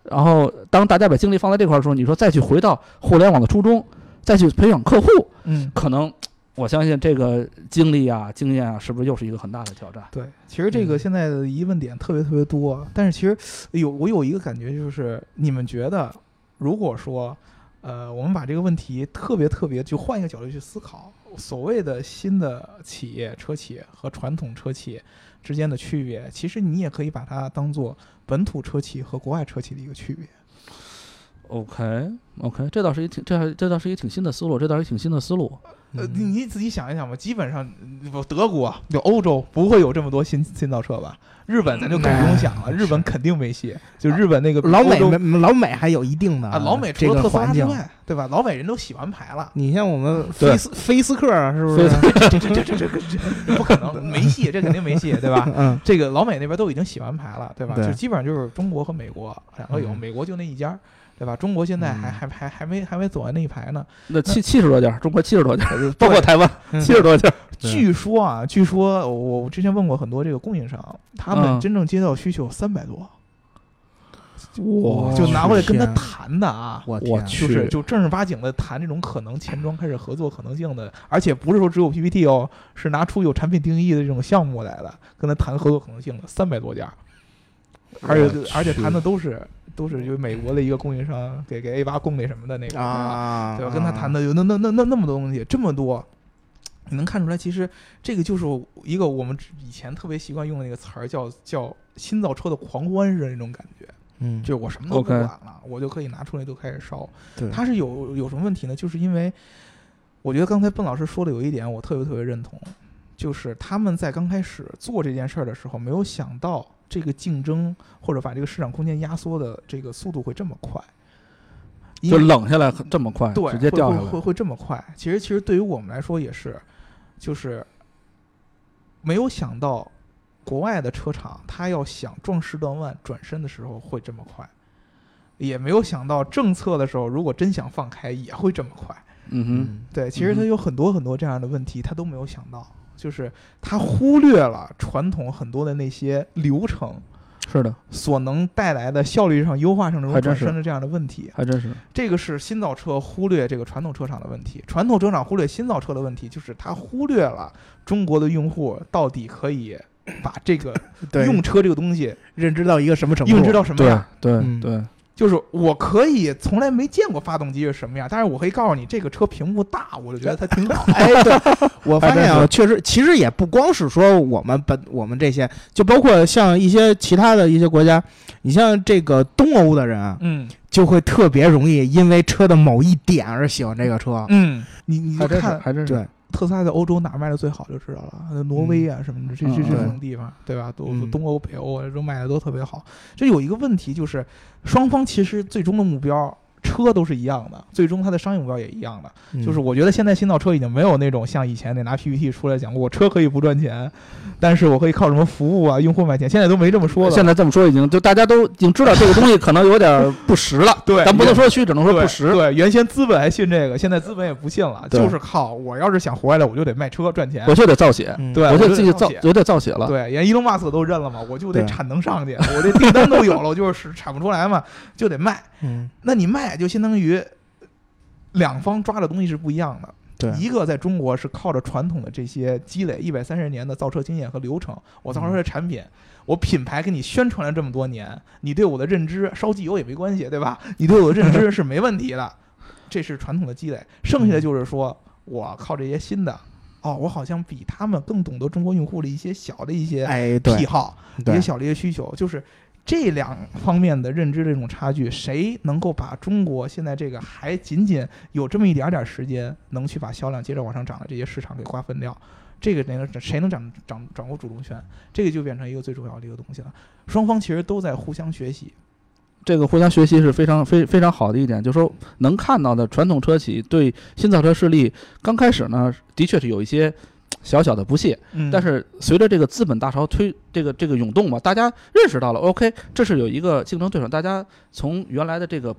Speaker 4: 然后，当大家把精力放在这块儿的时候，你说再去回到互联网的初衷，再去培养客户，
Speaker 3: 嗯。
Speaker 4: 可能我相信这个经历啊、经验啊，是不是又是一个很大的挑战？
Speaker 3: 对，其实这个
Speaker 2: 嗯。
Speaker 3: 现在的疑问点特别特别多，但是其实有我有一个感觉，就是你们觉得，如果说，呃，我们把这个问题特别特别就换一个角度去思考，所谓的新的企业车企和传统车企之间的区别，其实你也可以把它当做本土车企和国外车企的一个区别。
Speaker 4: OK OK，这倒是一挺这还这倒是一挺新的思路，这倒是一挺新的思路。
Speaker 3: 呃，
Speaker 2: 嗯
Speaker 3: 你你仔细想一想吧，基本上嗯不德国就欧洲不会有这么多新新造车吧？日本咱就更不用想了，日本肯定没戏。就日本那个
Speaker 2: 老美没老美还有一定的
Speaker 3: 啊，老美除了特斯拉。之外，对吧？老美人都洗完牌了，
Speaker 2: 你像我们菲斯菲斯克啊是不是？
Speaker 3: 这这这这这这这不可能，没戏，这肯定没戏，对吧？
Speaker 2: 嗯，
Speaker 3: 这个老美那边都已经洗完牌了，对吧？
Speaker 2: 对
Speaker 3: 就基本上就是中国和美国两个有，
Speaker 2: 嗯
Speaker 3: 美国就那一家，对吧？中国现在还
Speaker 2: 嗯
Speaker 3: 还还还没还没走完那一排呢。
Speaker 4: 那七七十多家，中国七十多家，包括台湾
Speaker 2: 嗯
Speaker 4: 七十多家。
Speaker 3: 据说啊，据说我我之前问过很多这个供应商，他们
Speaker 4: 嗯
Speaker 3: 真正接到需求三百多，
Speaker 2: 哇
Speaker 3: 就拿过来跟他谈的啊。
Speaker 2: 我天，
Speaker 4: 我去
Speaker 3: 就是就正儿八经的谈这种可能钱庄开始合作可能性的，而且不是说只有 PPT 哦，是拿出有产品定义的这种项目来的，跟他谈合作可能性的三百多家，而且而且谈的都是都是就美国的一个供应商给给 A 八供那什么的那个，
Speaker 2: 啊，
Speaker 3: 对吧？跟他谈的有那那那那那么多东西，这么多，你能看出来，其实这个就是一个我们以前特别习惯用的那个词儿，叫叫新造车的狂欢式的那种感觉，
Speaker 2: 嗯，
Speaker 3: 就是我什么都不管了，我就可以拿出来就开始烧。
Speaker 2: 对，
Speaker 3: 它是有有什么问题呢？就是因为我觉得刚才笨老师说的有一点，我特别特别认同，就是他们在刚开始做这件事儿的时候，没有想到这个竞争或者把这个市场空间压缩的这个速度会这么快，因
Speaker 4: 就冷下来这么快，
Speaker 3: 对，
Speaker 4: 直接掉下来。
Speaker 3: 会会这么快。其实其实对于我们来说也是，就是没有想到国外的车厂，他要想壮士断腕转身的时候会这么快，也没有想到政策的时候，如果真想放开也会这么快。
Speaker 4: 嗯哼，
Speaker 3: 对，其实他有很多很多这样的问题，他都没有想到。就是他忽略了传统很多的那些流程
Speaker 4: 是的，
Speaker 3: 所能带来的效率上优化上这种
Speaker 4: 还真是
Speaker 3: 转身的这样的问题。
Speaker 4: 还真是。
Speaker 3: 这个是新造车忽略这个传统车厂的问题，传统车厂忽略新造车的问题，就是它忽略了中国的用户到底可以把这个，用车这个东西
Speaker 2: 认知到一个什么程度？
Speaker 3: 认知到什么
Speaker 4: 对
Speaker 3: 样。
Speaker 4: 对
Speaker 2: 嗯
Speaker 4: 对，
Speaker 3: 就是我可以从来没见过发动机是什么样，但是我可以告诉你，这个车屏幕大，我就觉得它挺好。
Speaker 2: 哎，对，我发现啊，确实，其实也不光是说我们本我们这些，就包括像一些其他的一些国家，你像这个东欧的人啊，
Speaker 3: 嗯
Speaker 2: 就会特别容易因为车的某一点而喜欢这个车。
Speaker 3: 嗯，你你就
Speaker 4: 还真是
Speaker 3: 看
Speaker 4: 还真是。
Speaker 2: 对，
Speaker 3: 特斯拉在欧洲哪卖的最好就知道了，挪威啊什么的，这这
Speaker 4: 嗯
Speaker 3: 这种地方，对吧？都
Speaker 2: 嗯
Speaker 3: 东欧、北欧啊，都卖的都特别好。这有一个问题就是，双方其实最终的目标。车都是一样的，最终它的商业目标也一样的。
Speaker 2: 嗯
Speaker 3: 就是我觉得现在新造车已经没有那种像以前那拿 PPT 出来讲，我车可以不赚钱，但是我可以靠什么服务啊、用户卖钱，现在都没这么说了。
Speaker 4: 现在这么说已经就大家都已经知道这个东西可能有点不实了，
Speaker 3: 对
Speaker 4: 咱不能说虚，只能说不实。
Speaker 3: 对，原先资本还信这个，现在资本也不信了，就是靠我要是想活下来，我就得卖车赚钱
Speaker 4: 我。就得造血，
Speaker 2: 嗯
Speaker 3: 对
Speaker 4: 我就自己
Speaker 3: 我就得造血，
Speaker 4: 造我得造血了。
Speaker 3: 对，连伊隆马斯克都认了嘛，我就得产能上去，我这订单都有了，我就是产不出来嘛，就得卖。
Speaker 2: 嗯，
Speaker 3: 那你卖就相当于两方抓的东西是不一样的。
Speaker 2: 对，
Speaker 3: 一个在中国是靠着传统的这些积累一百三十年的造车经验和流程，我造出来的产品，我品牌给你宣传了这么多年，你对我的认知烧机油也没关系，对吧？你对我的认知是没问题的，这是传统的积累。剩下的就是说我靠这些新的，哦，我好像比他们更懂得中国用户的一些小的一些
Speaker 2: 哎，对
Speaker 3: 癖，好，一些小的一些需求，就是这两方面的认知这种差距，谁能够把中国现在这个还仅仅有这么一点点时间，能去把销量接着往上涨的这些市场给瓜分掉？这个那个谁能掌掌掌握主动权？这个就变成一个最重要的一个东西了。双方其实都在互相学习。
Speaker 4: 这个互相学习是非常非非常好的一点，就是说能看到的传统车企对新造车势力刚开始呢，的确是有一些小小的不屑，
Speaker 3: 嗯。
Speaker 4: 但是随着这个资本大潮推这个这个涌动嘛，大家认识到了，OK，这是有一个竞争对手，大家从原来的这个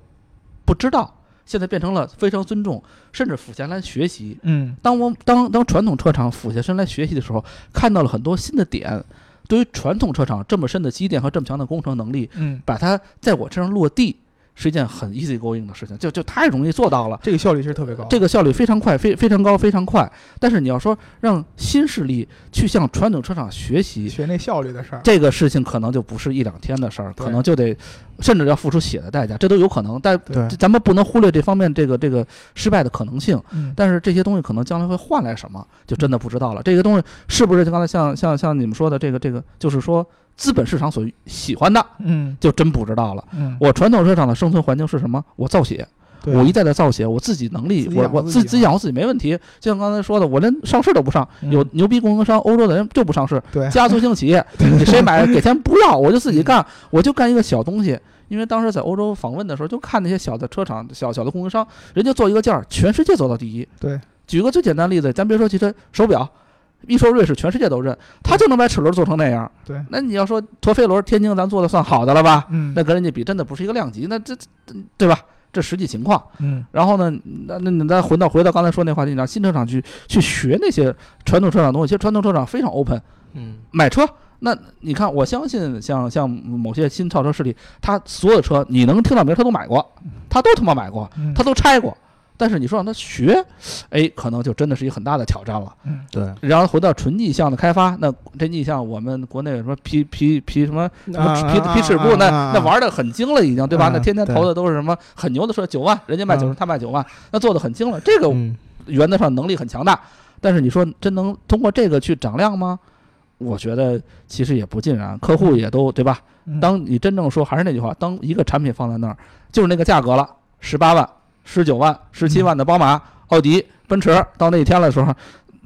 Speaker 4: 不知道，现在变成了非常尊重，甚至俯下来学习。
Speaker 3: 嗯。
Speaker 4: 当我当当传统车厂俯下身来学习的时候，看到了很多新的点，对于传统车厂这么深的积淀和这么强的工程能力，
Speaker 3: 嗯，
Speaker 4: 把它在我身上落地，是一件很 easy going 的事情，就就太容易做到了。
Speaker 3: 这个效率其实特别高。
Speaker 4: 这个效率非常快，非非常高，非常快。但是你要说让新势力去向传统车厂学习，
Speaker 3: 学那效率的事儿。
Speaker 4: 这个事情可能就不是一两天的事儿，可能就得甚至要付出血的代价，这都有可能。但
Speaker 2: 对
Speaker 4: 咱们不能忽略这方面这个这个失败的可能性。
Speaker 3: 嗯，
Speaker 4: 但是这些东西可能将来会换来什么，就真的不知道了。这个东西是不是就刚才像像像你们说的这个这个，就是说资本市场所喜欢的，
Speaker 3: 嗯。
Speaker 4: 就真不知道了。
Speaker 3: 嗯，
Speaker 4: 我传统车厂的生存环境是什么？我造血，
Speaker 3: 对
Speaker 4: 我一再的造血，我自己能力我我自自己养。活自己没问题。就像刚才说的，我连上市都不上，
Speaker 3: 嗯。
Speaker 4: 有牛逼供应商，欧洲的人就不上市，
Speaker 3: 对。
Speaker 4: 家族性企业，你谁买给钱不要，我就自己干，我就干一个小东西。因为当时在欧洲访问的时候，就看那些小的车厂、小小的供应商，人家做一个件儿，全世界做到第一。
Speaker 3: 对，
Speaker 4: 举个最简单的例子，咱别说汽车手表，一说瑞士，全世界都认，他就能把齿轮做成那样。
Speaker 3: 对，
Speaker 4: 那你要说陀飞轮、天津，咱做的算好的了吧？
Speaker 3: 嗯
Speaker 4: 那跟人家比，真的不是一个量级。那这这对吧？这实际情况。
Speaker 3: 嗯
Speaker 4: 然后呢，那那你再回到回到刚才说那话题，你让新车厂去去学那些传统车厂的东西，其实传统车厂非常 open，
Speaker 2: 嗯，
Speaker 4: 买车。那你看，我相信像像某些新造车势力，他所有的车你能听到名儿，他都买过，他都他妈买过，
Speaker 3: 嗯
Speaker 4: 他都拆过。但是你说让他学，哎，可能就真的是一个很大的挑战了。
Speaker 3: 嗯
Speaker 2: 对，
Speaker 4: 然后回到纯逆向的开发，那这逆向我们国内有什么皮皮皮什么什么皮皮尺布，那那玩的很精了已经，对吧？
Speaker 2: 啊
Speaker 4: 那天天投的都是什么很牛的车，九万，人家卖九，
Speaker 2: 十
Speaker 4: 他卖九万，那做的很精了。这个
Speaker 2: 嗯
Speaker 4: 原则上能力很强大，但是你说真能通过这个去涨量吗？我觉得其实也不尽然，客户也都对吧？
Speaker 3: 嗯
Speaker 4: 当你真正说，还是那句话，当一个产品放在那儿，就是那个价格了，十八万、十九万、十七万的宝马、奥迪、奔驰，到那一天的时候，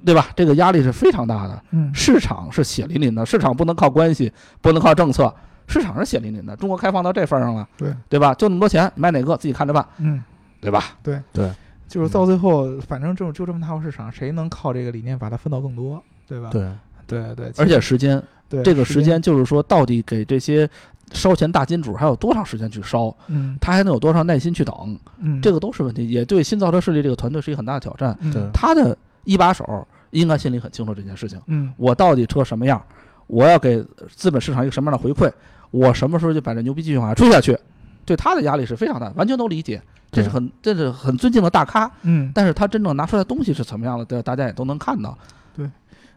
Speaker 4: 对吧？这个压力是非常大的。
Speaker 3: 嗯
Speaker 4: 市场是血淋淋的，市场不能靠关系，不能靠政策，市场是血淋淋的。中国开放到这份儿上了，
Speaker 3: 对
Speaker 4: 对吧？就那么多钱，买哪个自己看着办，
Speaker 3: 嗯。
Speaker 4: 对吧？
Speaker 3: 对对就是到最后，反正就就这么大个市场，谁能靠这个理念把它分到更多，对吧？
Speaker 2: 对，
Speaker 3: 对对，
Speaker 4: 而且时间，
Speaker 3: 对
Speaker 4: 这个时，间就是说，到底给这些烧钱大金主还有多长时间去烧，
Speaker 3: 嗯
Speaker 4: 他还能有多少耐心去等，
Speaker 3: 嗯，
Speaker 4: 这个都是问题，也对新造车势力这个团队是一个很大的挑战。他的一把手应该心里很清楚这件事情。
Speaker 3: 嗯
Speaker 4: 我到底车什么样？我要给资本市场一个什么样的回馈？我什么时候就把这牛逼计划吹下去？对他的压力是非常大的，完全都理解。这是很这是很尊敬的大咖，
Speaker 3: 嗯，
Speaker 4: 但是他真正拿出来的东西是怎么样的，对大家也都能看到。
Speaker 3: 对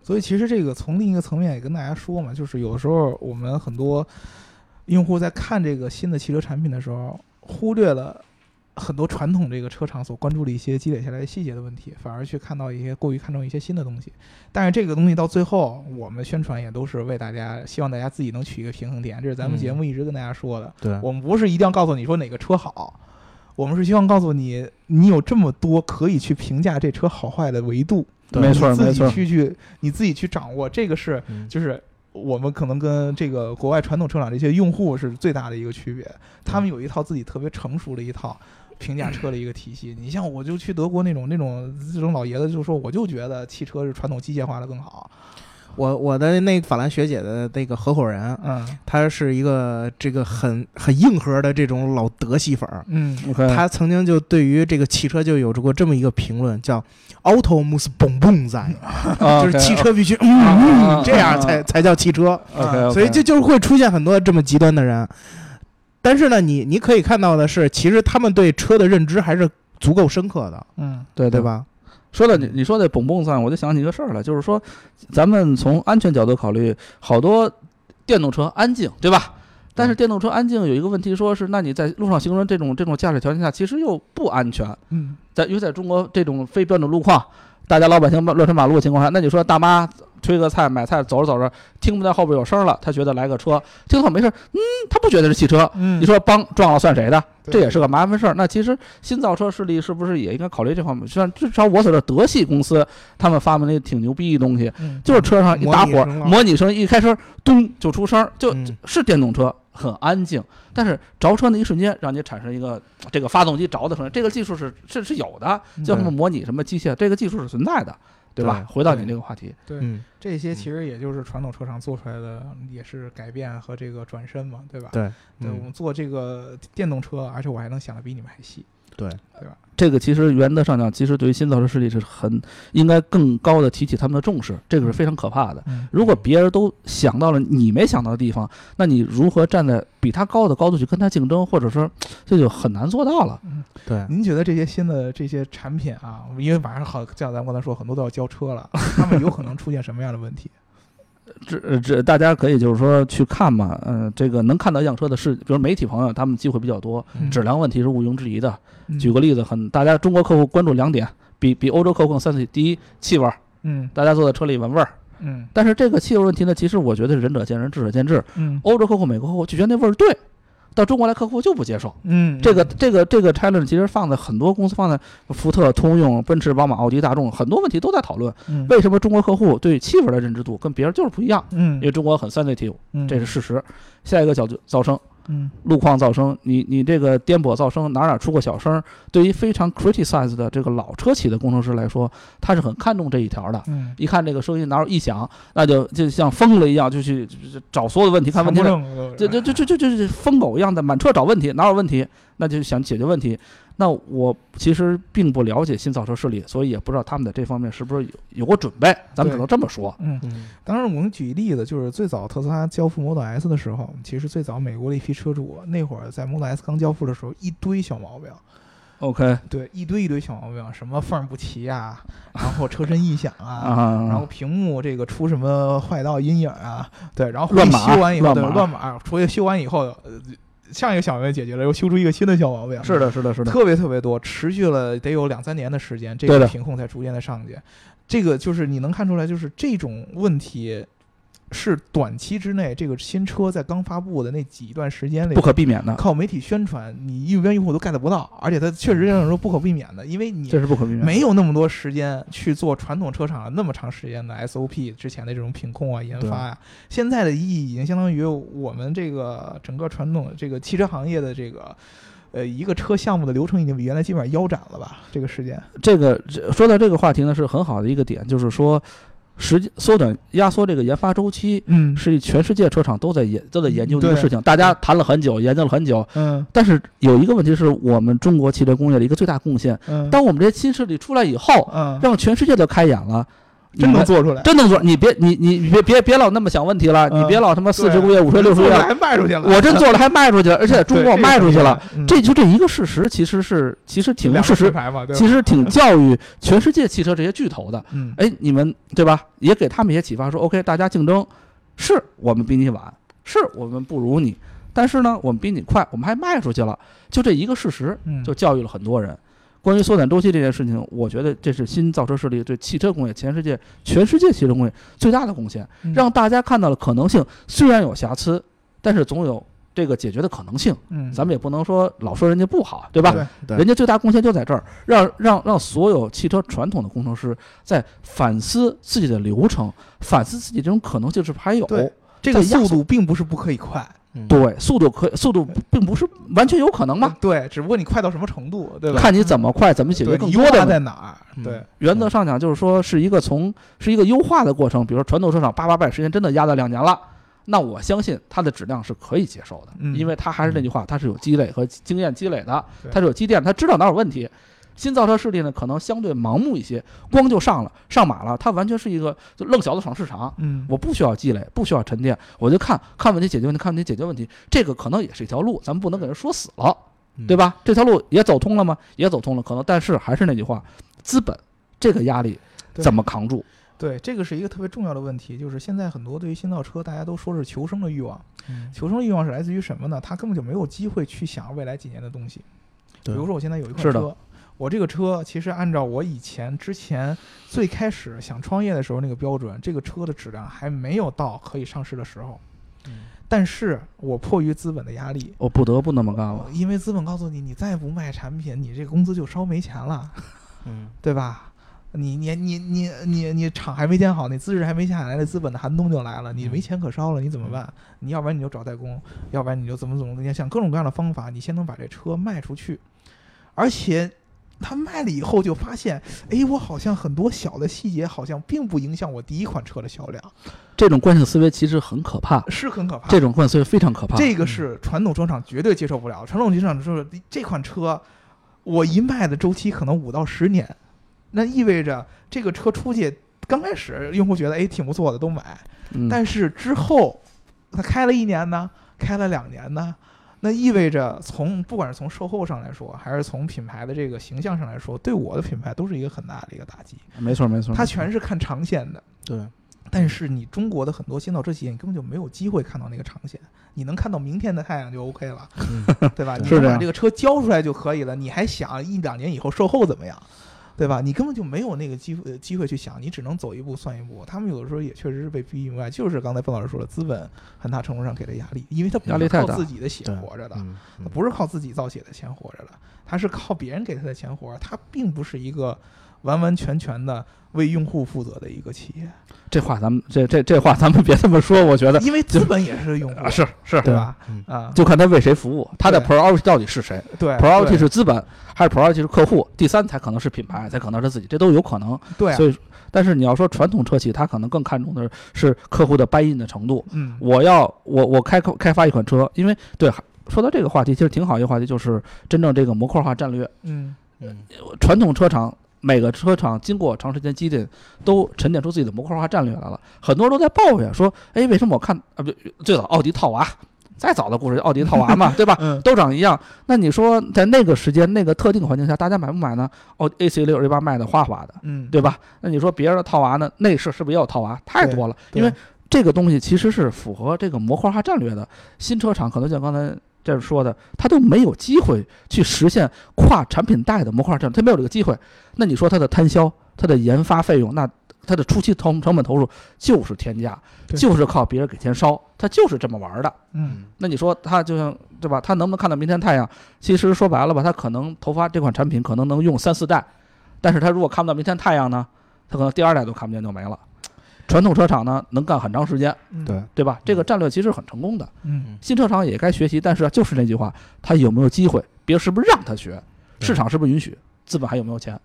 Speaker 3: 所以其实这个从另一个层面也跟大家说嘛，就是有的时候我们很多用户在看这个新的汽车产品的时候，忽略了很多传统这个车厂所关注的一些积累下来的细节的问题，反而去看到一些过于看重一些新的东西。但是这个东西到最后，我们宣传也都是为大家，希望大家自己能取一个平衡点，这是咱们
Speaker 2: 嗯
Speaker 3: 节目一直跟大家说的。
Speaker 2: 对，
Speaker 3: 我们不是一定要告诉你说哪个车好，我们是希望告诉你，你有这么多可以去评价这车好坏的维度。
Speaker 2: 对
Speaker 4: 没错
Speaker 3: 你自己
Speaker 4: 没错
Speaker 3: 去去你自己去掌握，这个是
Speaker 2: 嗯
Speaker 3: 就是我们可能跟这个国外传统车厂这些用户是最大的一个区别，他们有一套自己特别成熟的一套。评价车的一个体系，你像我就去德国那种那种这种老爷子就说，我就觉得汽车是传统机械化的更好。
Speaker 2: 我我的那个法兰学姐的那个合伙人，
Speaker 3: 嗯
Speaker 2: 他是一个这个很很硬核的这种老德系粉儿。
Speaker 3: 嗯
Speaker 2: 他曾经就对于这个汽车就有过这么一个评论，叫 “auto must boom boom 在”，
Speaker 4: 啊
Speaker 2: 就是汽车必须嗯
Speaker 4: 啊
Speaker 2: 嗯这样才才叫汽车。所以就就是会出现很多这么极端的人。但是呢，你你可以看到的是，其实他们对车的认知还是足够深刻的，
Speaker 3: 嗯
Speaker 4: 对
Speaker 2: 对？吧？
Speaker 4: 说到你你说的蹦蹦算，我就想起一个事儿来，就是说，咱们从安全角度考虑，好多电动车安静，对吧？但是电动车安静有一个问题，说是那你在路上行人这种这种驾驶条件下，其实又不安全。
Speaker 3: 嗯
Speaker 4: 在因为在中国这种非标准路况，大家老百姓乱穿马路的情况下，那你说大妈推个菜买菜走着走着，听不到后边有声了，他觉得来个车，听后没事，嗯，他不觉得是汽车。
Speaker 3: 嗯，
Speaker 4: 你说帮撞了算谁的？这也是个麻烦事儿。那其实新造车势力是不是也应该考虑这方面？虽然至少我所知道德系公司他们发明了挺牛逼的东西，
Speaker 3: 嗯
Speaker 4: 就是车上一打火，
Speaker 2: 模拟声啊
Speaker 4: 模拟声一开车，咚就出声，就
Speaker 2: 嗯
Speaker 4: 是电动车很安静，但是着车那一瞬间让你产生一个这个发动机着的声音，这个技术是是是有的，叫什么模拟什么机械，这个技术是存在的，对吧？回到你这个话题，
Speaker 3: 对，
Speaker 2: 嗯，
Speaker 3: 这些其实也就是传统车厂做出来的，也是改变和这个转身嘛，对吧？
Speaker 2: 对，
Speaker 3: 对，我
Speaker 2: 嗯
Speaker 3: 们做这个电动车，而且我还能想的比你们还细，
Speaker 2: 对，
Speaker 3: 对吧？
Speaker 4: 这个其实原则上讲，其实对于新造车势力是很应该更高的提起他们的重视，这个是非常可怕的。
Speaker 3: 嗯
Speaker 4: 如果别人都想到了你没想到的地方，那你如何站在比他高的高度去跟他竞争，或者说这就很难做到了。
Speaker 2: 对，
Speaker 3: 您觉得这些新的这些产品啊，因为马上好像咱们刚才说很多都要交车了，他们有可能出现什么样的问题？
Speaker 4: 这呃这大家可以就是说去看嘛，嗯、这个能看到样车的是，比如媒体朋友，他们机会比较多，
Speaker 3: 嗯
Speaker 4: 质量问题是毋庸置疑的。
Speaker 3: 嗯
Speaker 4: 举个例子，很大家中国客户关注两点，比比欧洲客户更三体。第一，气味儿，
Speaker 3: 嗯
Speaker 4: 大家坐在车里闻味儿。
Speaker 3: 嗯
Speaker 4: 但是这个气味问题呢，其实我觉得是仁者见仁，智者见智。
Speaker 3: 嗯
Speaker 4: 欧洲客户、美国客户就觉得那味儿对，到中国来客户就不接受。
Speaker 3: 嗯，
Speaker 4: 这个这个这个 challenge 其实放在很多公司，放在福特、通用、奔驰、宝马、奥迪、大众，很多问题都在讨论。
Speaker 3: 嗯
Speaker 4: 为什么中国客户对气氛的认知度跟别人就是不一样？
Speaker 3: 嗯
Speaker 4: 因为中国很 sensitive，
Speaker 3: 嗯
Speaker 4: 这是事实。下一个角度，噪声，
Speaker 3: 嗯
Speaker 4: 路况噪声，你你这个颠簸噪声哪哪出过小声，对于非常 criticize 的这个老车企的工程师来说，他是很看重这一条的。
Speaker 3: 嗯，
Speaker 4: 一看这个声音哪有异响，那就就像疯了一样，就去找所有的问题，看问题就就就就就就是疯狗一样的满车找问题，哪有问题，那就想解决问题。那我其实并不了解新造车势力，所以也不知道他们在这方面是不是有有过准备，咱们只能这么说。
Speaker 3: 嗯。
Speaker 2: 嗯
Speaker 3: 当然，我们举一例子，就是最早特斯拉交付 Model S 的时候，其实最早美国的一批车主那会儿在 Model S 刚交付的时候，一堆小毛病
Speaker 4: ，OK
Speaker 3: 对，一堆一堆小毛病，什么缝儿不齐啊，然后车身异响啊，
Speaker 4: 啊，
Speaker 3: 然后屏幕这个出什么坏道阴影啊，对，然后
Speaker 4: 乱码
Speaker 3: 修完以后，对，
Speaker 4: 乱码
Speaker 3: 乱码，出去修完以后，呃，上一个小毛病解决了，又修出一个新的小毛病，
Speaker 4: 是的，是的，是的，
Speaker 3: 特别特别多，持续了得有两三年的时间，这个品控才逐渐的上去。这个就是你能看出来，就是这种问题是短期之内，这个新车在刚发布的那几段时间里
Speaker 4: 不可避免的，
Speaker 3: 靠媒体宣传，你一般用户都 get 不到，而且它确实让人说不可避免的，因为你
Speaker 4: 这是不可避免的。
Speaker 3: 没有那么多时间去做传统车厂那么长时间的 SOP 之前的这种品控啊、研发呀、现在的意义已经相当于我们这个整个传统这个汽车行业的这个。呃，一个车项目的流程已经比原来基本上腰斩了吧？这个时间，
Speaker 4: 这个这说到这个话题呢，是很好的一个点，就是说，实际缩短压缩这个研发周期，
Speaker 3: 嗯
Speaker 4: 是全世界车厂都在研都在研究的一个事情，大家谈了很久，研究了很久。
Speaker 3: 嗯
Speaker 4: 但是有一个问题是我们中国汽车工业的一个最大贡献，
Speaker 3: 嗯，
Speaker 4: 当我们这些新势力出来以后，
Speaker 3: 嗯
Speaker 4: 让全世界都开眼了。
Speaker 3: 真能做出来，
Speaker 4: 真能做，你别你你别别别老那么想问题了，
Speaker 3: 嗯
Speaker 4: 你别老他妈四十
Speaker 3: 对
Speaker 4: 个月、五十六十个月，
Speaker 3: 还卖出去了，
Speaker 4: 我真做了还卖出去了，而且中国
Speaker 3: 对
Speaker 4: 卖出去了，，
Speaker 3: 这
Speaker 4: 就这一个事实，其实是其实挺事实？其实挺教育全世界汽车这些巨头的。
Speaker 3: 嗯，
Speaker 4: 哎，你们对吧？也给他们一些启发，说 OK，大家竞争，是我们比你晚，是我们不如你，但是呢，我们比你快，我们还卖出去了，就这一个事实，
Speaker 3: 嗯
Speaker 4: 就教育了很多人。关于缩短周期这件事情，我觉得这是新造车势力对汽车工业、全世界、全世界汽车工业最大的贡献，
Speaker 3: 嗯
Speaker 4: 让大家看到了可能性。虽然有瑕疵，但是总有这个解决的可能性。
Speaker 3: 嗯，
Speaker 4: 咱们也不能说老说人家不好，对吧？
Speaker 3: 对
Speaker 2: 对
Speaker 4: 人家最大贡献就在这儿，让让让所有汽车传统的工程师在反思自己的流程，反思自己这种可能性是不是还有。
Speaker 3: 对这个速度并不是不可以快，
Speaker 2: 嗯
Speaker 4: 对，速度可速度并不是完全有可能吗？
Speaker 3: 对，只不过你快到什么程度，对吧？
Speaker 4: 看你怎么快，怎么解决，更多的问题。
Speaker 3: 在哪儿？
Speaker 2: 嗯
Speaker 3: 对，
Speaker 4: 原则上讲，就是说是一个从是一个优化的过程。比如说传统车厂八八半时间真的压到两年了，那我相信它的质量是可以接受的，
Speaker 3: 嗯
Speaker 4: 因为它还是那句话，它是有积累和经验积累的，
Speaker 3: 对
Speaker 4: 它是有积淀，它知道哪有问题。新造车势力呢，可能相对盲目一些，光就上了上马了，它完全是一个就愣小子闯市场。
Speaker 3: 嗯，
Speaker 4: 我不需要积累，不需要沉淀，我就看看问题解决问题，看问题解决问题，这个可能也是一条路，咱们不能给人说死了，
Speaker 2: 嗯
Speaker 4: 对吧？这条路也走通了吗？也走通了，可能，但是还是那句话，资本这个压力怎么扛住？
Speaker 3: 对，这个是一个特别重要的问题，就是现在很多对于新造车，大家都说是求生的欲望，
Speaker 2: 嗯
Speaker 3: 求生的欲望是来自于什么呢？他根本就没有机会去想未来几年的东西。比如说，我现在有一款车，我这个车其实按照我以前之前最开始想创业的时候那个标准，这个车的质量还没有到可以上市的时候。
Speaker 2: 嗯
Speaker 3: 但是我迫于资本的压力，
Speaker 4: 我不得不那么干了。
Speaker 3: 因为资本告诉你，你再不卖产品，你这个公司就烧没钱了，
Speaker 2: 嗯
Speaker 3: 对吧？你你你你你你厂还没建好，你资质还没下来，那资本的寒冬就来了，你没钱可烧了，你怎么办？你要不然你就找代工，要不然你就怎么怎么，你想各种各样的方法，你先能把这车卖出去，而且。他卖了以后就发现，哎，我好像很多小的细节好像并不影响我第一款车的销量，
Speaker 4: 这种惯性思维其实很可怕，
Speaker 3: 是很可怕。
Speaker 4: 这种惯性思维非常可怕。
Speaker 3: 这个是传统车厂绝对接受不了。传统车厂说这款车，我一卖的周期可能五到十年，那意味着这个车出去刚开始用户觉得哎挺不错的都买，
Speaker 4: 嗯，
Speaker 3: 但是之后他开了一年呢，开了两年呢。那意味着从不管是从售后上来说，还是从品牌的这个形象上来说，对我的品牌都是一个很大的一个打击。
Speaker 4: 没错没错，
Speaker 3: 它全是看长线的，
Speaker 2: 对，
Speaker 3: 但是你中国的很多新造车企业，你根本就没有机会看到那个长线，你能看到明天的太阳就 OK 了，
Speaker 2: 嗯
Speaker 3: 对吧？你把这个车交出来就可以了，你还想一两年以后售后怎么样，对吧？你根本就没有那个机会呃机会去想，你只能走一步算一步。他们有的时候也确实是被逼无奈，就是刚才范老师说的，资本很大程度上给的压力，因为他不是靠自己的血活着的，
Speaker 2: 嗯
Speaker 3: 他不是靠自己造血的钱活着的，他是靠别人给他的钱活着，他并不是一个完完全全的为用户负责的一个企业，
Speaker 4: 这话咱们这这这话咱们别这么说，我觉得
Speaker 3: 因为资本也是用户，
Speaker 4: 啊是是，
Speaker 3: 对吧？
Speaker 2: 嗯
Speaker 3: 啊，
Speaker 4: 就看他为谁服务，他的 priority 到底是谁
Speaker 3: 对
Speaker 4: ？priority 是资本还是 priority 是客户？第三才可能是品牌，才可能是自己，这都有可能。
Speaker 3: 对啊，
Speaker 4: 所以，但是你要说传统车企，它可能更看重的是客户的 buy in 的程度。
Speaker 3: 嗯，
Speaker 4: 我要我我开开发一款车，因为对说到这个话题，其实挺好一个话题，就是真正这个模块化战略。
Speaker 3: 嗯
Speaker 2: 嗯
Speaker 4: 传统车厂每个车厂经过长时间积淀，都沉淀出自己的模块化战略来了。很多人都在抱怨说：“哎，为什么我看啊不最早奥迪套娃，再早的故事奥迪套娃嘛，对吧？
Speaker 3: 嗯
Speaker 4: 都长一样。那你说在那个时间、那个特定环境下，大家买不买呢？奥 A C 六 A 八卖的哗哗的，
Speaker 3: 嗯，
Speaker 4: 对吧？那你说别人的套娃呢？内饰是不是也有套娃？太多了，因为这个东西其实是符合这个模块化战略的。新车厂可能像刚才这样说的，它都没有机会去实现跨产品带的模块化战略，它没有这个机会。那你说它的摊销、它的研发费用，那它的初期投成本投入就是天价，就是靠别人给钱烧，它就是这么玩的。
Speaker 3: 嗯
Speaker 4: 那你说它就像对吧？它能不能看到明天太阳？其实说白了吧，它可能投发这款产品可能能用三四代，但是它如果看不到明天太阳呢，它可能第二代都看不见就没了。传统车厂呢，能干很长时间，
Speaker 3: 嗯
Speaker 2: 对，
Speaker 4: 对吧？这个战略其实很成功的。
Speaker 3: 嗯
Speaker 4: 新车厂也该学习，但是就是那句话，他有没有机会？别人是不是让他学？市场是不是允许？资本还有没有钱？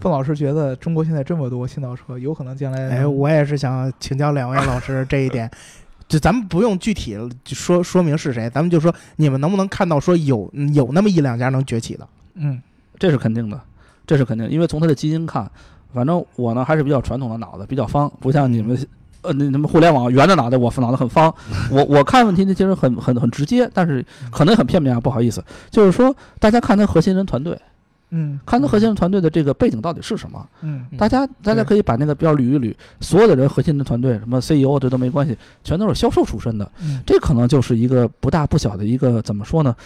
Speaker 3: 范老师觉得中国现在这么多新造车，有可能将来
Speaker 2: 哎，我也是想请教两位老师这一点。就咱们不用具体说说明是谁，咱们就说你们能不能看到说有有那么一两家能崛起的？
Speaker 3: 嗯
Speaker 4: 这是肯定的，这是肯定的，因为从它的基因看，反正我呢还是比较传统的脑子，比较方，不像你们。呃，那什么互联网圆的脑袋，我脑袋很方。我我看问题呢，其实很很很直接，但是可能很片面啊，不好意思。就是说，大家看他核心人团队，
Speaker 3: 嗯
Speaker 4: 看他核心人团队的这个背景到底是什么。
Speaker 3: 嗯
Speaker 4: 大家大家可以把那个表捋一捋，所有的人核心的团队，什么 CEO 这都没关系，全都是销售出身的。
Speaker 3: 嗯
Speaker 4: 这可能就是一个不大不小的一个怎么说呢？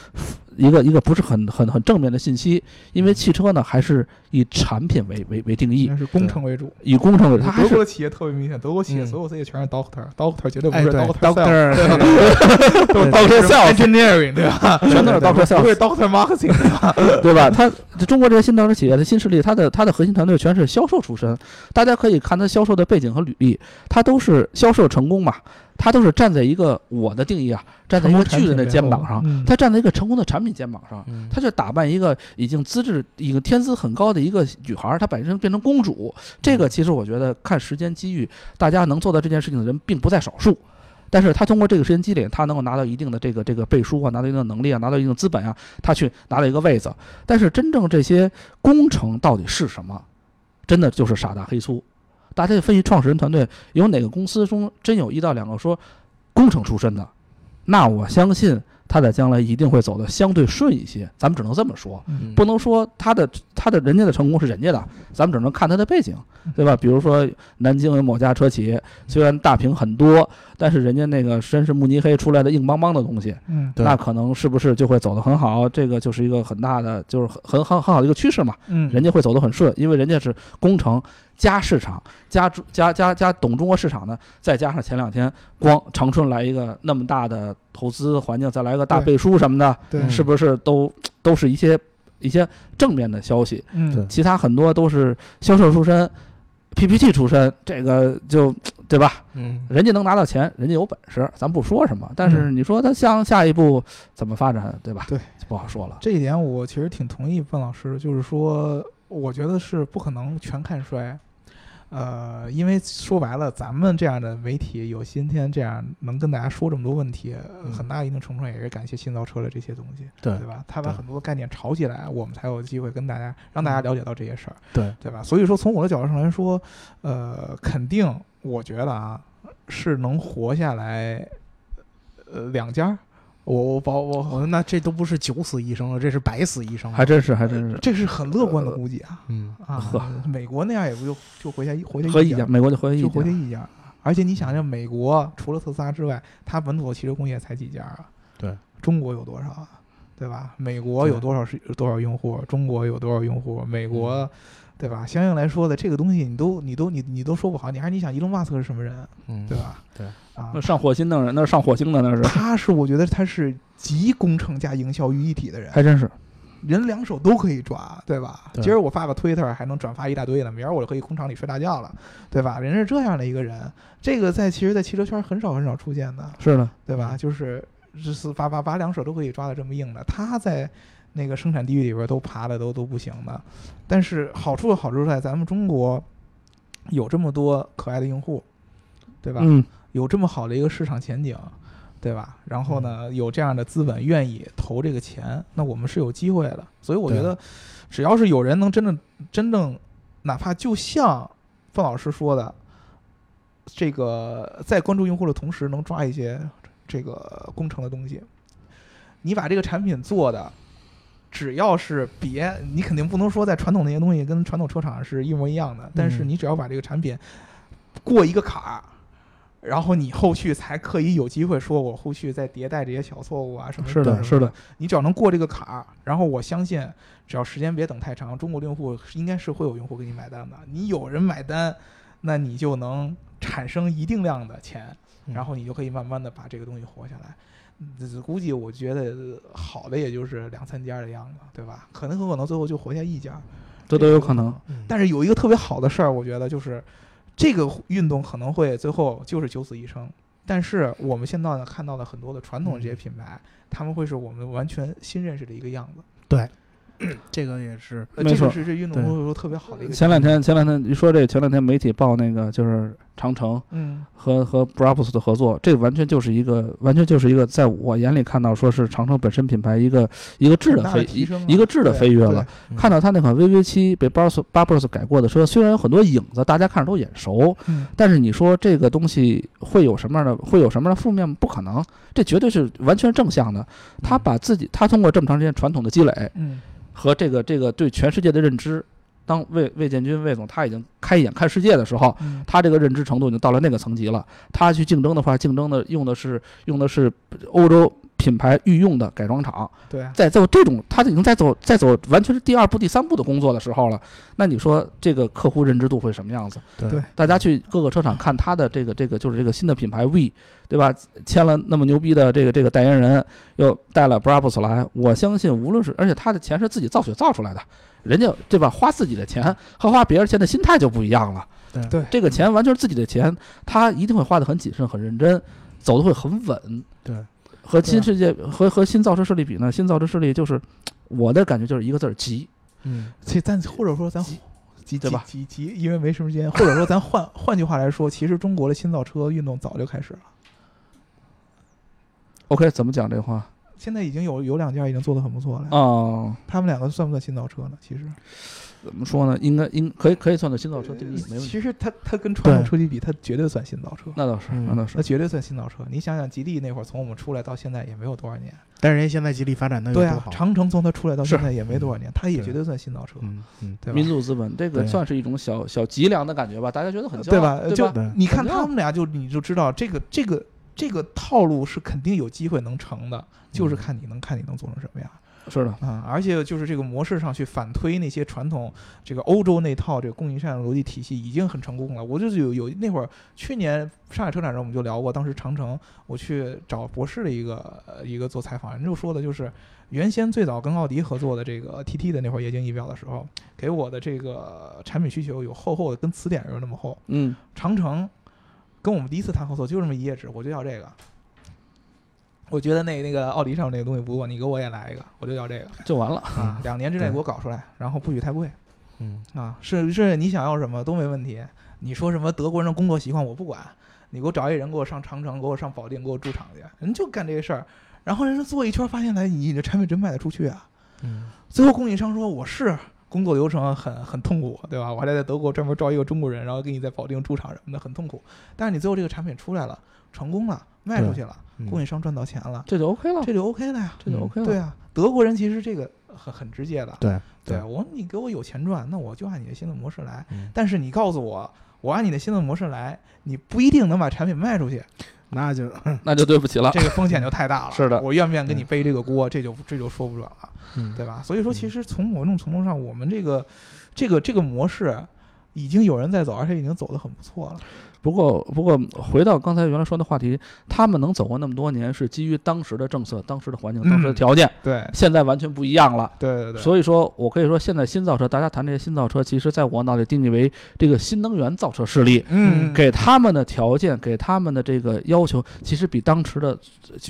Speaker 4: 一个一个不是很很很正面的信息，因为汽车呢还是以产品为为为定义
Speaker 3: 是工程为主。
Speaker 4: 以工程为主，
Speaker 3: 德国的企业特别明显，德国企业
Speaker 2: 嗯
Speaker 3: 所有这些全是 doctor，doctor 绝对不
Speaker 2: 哎，
Speaker 3: 是
Speaker 2: doctor，doctor
Speaker 3: 都是
Speaker 4: doctor，self
Speaker 3: engineering 对吧？
Speaker 4: 全都是 doctor
Speaker 3: 不是 doctor marketing 对吧？
Speaker 4: 对吧？它中国这些新造车企业的新势力，它的它的核心团队全是销售出身，大家可以看它销售的背景和履历，它都是销售成功嘛，它都是站在一个我的定义啊，站在一个巨人的肩膀上，
Speaker 3: 嗯
Speaker 4: 他站在一个成功的产品肩膀上。
Speaker 2: 嗯
Speaker 4: 他去打扮一个已经资质、一个天资很高的一个女孩儿，她本身变成公主，这个其实我觉得看时间机遇，大家能做到这件事情的人并不在少数。但是他通过这个时间积累，他能够拿到一定的这个这个背书啊，拿到一定的能力啊，拿到一定的资本啊，他去拿到一个位子。但是真正这些工程到底是什么，真的就是傻大黑粗。大家分析创始人团队有哪个公司中真有一到两个说工程出身的，那我相信他在将来一定会走得相对顺一些。咱们只能这么说，
Speaker 3: 嗯
Speaker 4: 不能说他的他的人家的成功是人家的，咱们只能看他的背景，对吧？比如说南京有某家车企，虽然大屏很多，但是人家那个绅士慕尼黑出来的硬邦邦的东西，
Speaker 3: 嗯
Speaker 4: 那可能是不是就会走得很好？这个就是一个很大的，就是很很很很好的一个趋势嘛。
Speaker 3: 嗯，
Speaker 4: 人家会走得很顺，因为人家是工程加市场加中加加加懂中国市场的，再加上前两天光长春来一个那么大的投资环境，再来个大背书什么的，
Speaker 3: 对
Speaker 4: 是不是都都是一些一些正面的消息？
Speaker 3: 嗯
Speaker 2: 对
Speaker 4: 其他很多都是销售出身、PPT 出身，这个就对吧？
Speaker 2: 嗯
Speaker 4: 人家能拿到钱，人家有本事，咱不说什么。但是你说他向下一步怎么发展，对吧？
Speaker 3: 对，
Speaker 4: 就不好说了。
Speaker 3: 这一点我其实挺同意范老师，就是说，我觉得是不可能全看衰。呃，因为说白了，咱们这样的媒体有今天这样能跟大家说这么多问题，很大一定程度上也是感谢新造车的这些东西，
Speaker 2: 对
Speaker 3: 对吧？他把很多概念炒起来，我们才有机会跟大家让大家了解到这些事儿，
Speaker 2: 对
Speaker 3: 对吧？所以说，从我的角度上来说，呃，肯定我觉得啊，是能活下来，呃，两家。我我保我
Speaker 2: 我那这都不是九死一生了，这是百死一生了。
Speaker 4: 还真是，还真是。
Speaker 3: 这是很乐观的估计啊
Speaker 2: 嗯
Speaker 3: 啊
Speaker 4: 呵！
Speaker 3: 美国那样也不就就回家一活下一家
Speaker 4: 合一家，，美国就合一
Speaker 3: 就活下
Speaker 4: 家，
Speaker 3: 一家。而且你想想，美国除了特斯拉之外，它本土的汽车工业才几家啊？
Speaker 2: 对，
Speaker 3: 中国有多少啊？对吧？美国有多少是多少用户？中国有多少用户？美国，对吧？相应来说的这个东西，你都你都你你都说不好。你还是你想，伊隆马斯克是什么人，
Speaker 2: 嗯，
Speaker 3: 对吧？
Speaker 2: 对
Speaker 3: 啊
Speaker 4: 那，上火星的人，那是上火星的，那是
Speaker 3: 他是我觉得他是集工程加营销于一体的人。
Speaker 4: 还真是。
Speaker 3: 人两手都可以抓，对吧？
Speaker 2: 对
Speaker 3: 今儿我发个推特还能转发一大堆呢，明儿我就可以空厂里睡大觉了，对吧？人是这样的一个人，这个在其实，在汽车圈很少很少出现的，
Speaker 4: 是的，
Speaker 3: 对吧？就是是把把把两手都可以抓的这么硬的，他在那个生产地域里边都爬的都都不行的，但是好处好处在咱们中国有这么多可爱的用户，对吧？
Speaker 4: 嗯，
Speaker 3: 有这么好的一个市场前景，对吧？然后呢，有这样的资本愿意投这个钱，那我们是有机会的。所以我觉得，只要是有人能真正真正，哪怕就像范老师说的，这个在关注用户的同时，能抓一些这个工程的东西，你把这个产品做的。只要是别，你肯定不能说在传统那些东西跟传统车厂是一模一样的，但是
Speaker 2: 嗯
Speaker 3: 你只要把这个产品过一个坎儿，然后你后续才可以有机会说，我后续再迭代这些小错误啊什么
Speaker 4: 是的，
Speaker 3: 等等
Speaker 4: 是的，
Speaker 3: 你只要能过这个坎儿，然后我相信，只要时间别等太长，中国用户应该是会有用户给你买单的。你有人买单，那你就能产生一定量的钱，
Speaker 2: 嗯
Speaker 3: 然后你就可以慢慢的把这个东西活下来。估计我觉得好的也就是两三家的样子，对吧？可能很可能最后就活下一家，
Speaker 4: 这都有可能。
Speaker 2: 嗯
Speaker 3: 但是有一个特别好的事儿，我觉得就是这个运动可能会最后就是九死一生。但是我们现在呢看到的很多的传统的这些品牌，他们会是我们完全新认识的一个样子。
Speaker 2: 对 这个也是
Speaker 3: 呃，
Speaker 4: 没错
Speaker 3: 这个是这运动
Speaker 2: 对
Speaker 3: 会说特别好的一个。
Speaker 4: 前两天，前两天你说这，前两天媒体报那个就是长城
Speaker 3: 嗯
Speaker 4: 和和 Brabus 的合作，这完全就是一个完全就是一个在我眼里看到说是长城本身品牌一个一个质
Speaker 3: 的
Speaker 4: 的飞一个质的飞跃了。
Speaker 2: 嗯
Speaker 4: 看到它那款 VV 七被 Brabus Brabus 改过的车，虽然有很多影子，大家看着都眼熟，
Speaker 3: 嗯
Speaker 4: 但是你说这个东西会有什么样的会有什么样的负面？不可能，这绝对是完全正向的。他把自己他通过这么长时间传统的积累
Speaker 3: 嗯
Speaker 4: 和这个这个对全世界的认知，当魏魏建军魏总他已经开眼看世界的时候，
Speaker 3: 嗯
Speaker 4: 他这个认知程度已经到了那个层级了。他去竞争的话，竞争的用的是用的是欧洲品牌御用的改装厂，
Speaker 3: 对啊
Speaker 4: 在做这种，他已经在走在走完全是第二步、第三步的工作的时候了。那你说这个客户认知度会什么样子？
Speaker 2: 对
Speaker 3: 对
Speaker 4: 大家去各个车厂看他的这个这个就是这个新的品牌 V，对吧？签了那么牛逼的这个这个代言人，又带了 Brabus 来，我相信无论是而且他的钱是自己造血造出来的，人家对吧？花自己的钱和花别人钱的心态就不一样了。
Speaker 2: 对
Speaker 3: 对
Speaker 4: 这个钱完全是自己的钱，他一定会花得很谨慎、很认真，走的会很稳。
Speaker 2: 对，
Speaker 4: 和新世界和和新造车势力比呢，新造车势力就是我的感觉就是一个字儿急。
Speaker 2: 嗯。
Speaker 3: 这咱或者说咱急。
Speaker 4: 对吧？
Speaker 3: 急急急，因为没时间，或者说咱换 换句话来说，其实中国的新造车运动早就开始了
Speaker 4: ，OK，怎么讲这话？
Speaker 3: 现在已经有有两家已经做的很不错了。
Speaker 4: 哦，
Speaker 3: 他们两个算不算新造车呢？其实，
Speaker 4: 怎么说呢？应该应可以可以算作新造车定义，没问题。
Speaker 3: 其实它它跟传统车企比，它绝对算新造车，
Speaker 4: 那倒是，
Speaker 2: 嗯
Speaker 4: 那倒是
Speaker 3: 那。绝对算新造车。你想想，吉利那会儿从我们出来到现在也没有多少年，
Speaker 2: 但是人家现在吉利发展的有
Speaker 3: 对
Speaker 2: 好？
Speaker 3: 长城从它出来到现在也没多少年，它也绝对算新造车，
Speaker 2: 嗯嗯，
Speaker 3: 对吧
Speaker 4: 民？族资本，这个算是一种小小脊梁的感觉吧，大家觉得很骄
Speaker 3: 对
Speaker 4: 傲，
Speaker 3: 吧？就
Speaker 4: 对吧？
Speaker 2: 对
Speaker 3: 你看他们俩就你就知道这个这个这个套路是肯定有机会能成的，就是
Speaker 2: 嗯
Speaker 3: 看你能看你能做成什么样
Speaker 4: 是的，
Speaker 3: 啊！而且就是这个模式上去反推那些传统这个欧洲那套这个供应链逻辑体系已经很成功了。我就是有有那会儿去年上海车展上我们就聊过，当时长城我去找博士的一个呃一个做采访，人就说的就是原先最早跟奥迪合作的这个 TT 的那会儿液晶仪表的时候，给我的这个产品需求有厚厚的跟词典有那么厚。
Speaker 4: 嗯，
Speaker 3: 长城跟我们第一次谈合作就这么一页纸，我就要这个。我觉得那那个奥迪上那个东西不错，你给我也来一个，我就要这个
Speaker 4: 就完了。
Speaker 3: 啊！两年之内给我搞出来，然后不许太贵
Speaker 2: 嗯
Speaker 3: 啊！是是，你想要什么都没问题。你说什么德国人的工作习惯我不管，你给我找一人给我上长城，给我上保定，给我驻厂去，人就干这个事儿。然后人家做一圈，发现来你的产品真卖得出去啊！
Speaker 2: 嗯
Speaker 3: 最后供应商说我是工作流程很很痛苦，对吧？我还得在德国专门招一个中国人，然后给你在保定驻场什么的，很痛苦。但是你最后这个产品出来了，成功了，卖出去了，
Speaker 2: 嗯
Speaker 3: 供应商赚到钱了，
Speaker 4: 这就 OK 了，
Speaker 3: 这就 OK 了呀。
Speaker 4: 这就 OK 了。
Speaker 3: 对啊，德国人其实这个很很直接的，
Speaker 2: 对
Speaker 3: 对我你给我有钱赚，那我就按你的新的模式来。
Speaker 2: 嗯
Speaker 3: 但是你告诉我，我按你的新的模式来，你不一定能把产品卖出去，
Speaker 2: 那就
Speaker 4: 那就对不起了。
Speaker 3: 这个风险就太大了。
Speaker 4: 是的
Speaker 3: 我愿不愿意给你背这个锅，这就这就说不准了。
Speaker 2: 嗯
Speaker 3: 对吧？所以说，其实从某种程度上，我们这个这个这个模式已经有人在走，而且已经走得很不错了。
Speaker 4: 不过，不过回到刚才原来说的话题，他们能走过那么多年，是基于当时的政策、当时的环境、当时的
Speaker 3: 嗯
Speaker 4: 条件，
Speaker 3: 对
Speaker 4: 现在完全不一样了。
Speaker 3: 对对对，
Speaker 4: 所以说我可以说，现在新造车，大家谈这些新造车，其实在我脑里定义为这个新能源造车势力，
Speaker 3: 嗯，
Speaker 4: 给他们的条件，给他们的这个要求，其实比当时的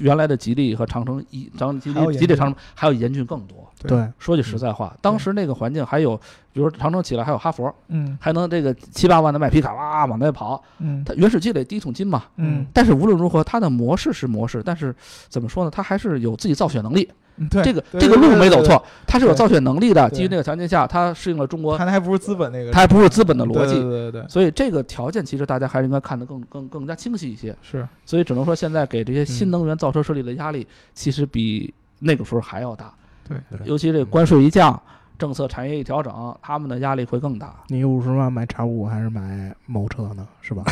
Speaker 4: 原来的吉利和长城一长吉利、吉利长城还要严峻更多。
Speaker 2: 对
Speaker 4: 说句实在话，当时那个环境还有，比如说长城起来还有哈佛，
Speaker 3: 嗯
Speaker 4: 还能这个七八万的卖皮卡哇往那跑，
Speaker 3: 嗯
Speaker 4: 它原始积累第一桶金嘛。
Speaker 3: 嗯，
Speaker 4: 但是无论如何，它的模式是模式，但是怎么说呢？它还是有自己造血能力。
Speaker 3: 嗯对，
Speaker 4: 这个这个路没走，错，它是有造血能力的。基于那个条件下，它适应了中国，
Speaker 3: 对它还不是资本那个，
Speaker 4: 它还不是资本的逻辑。
Speaker 3: 对对对，
Speaker 4: 所以这个条件其实大家还是应该看得更更更加清晰一些。
Speaker 3: 是
Speaker 4: 所以只能说现在给这些
Speaker 3: 嗯
Speaker 4: 新能源造车设立的压力，其实比那个时候还要大。
Speaker 3: 对
Speaker 2: 对
Speaker 4: 尤其这关税一降，政策产业一调整，他们的压力会更大。
Speaker 2: 你五十万买叉五还是买某车呢？是吧？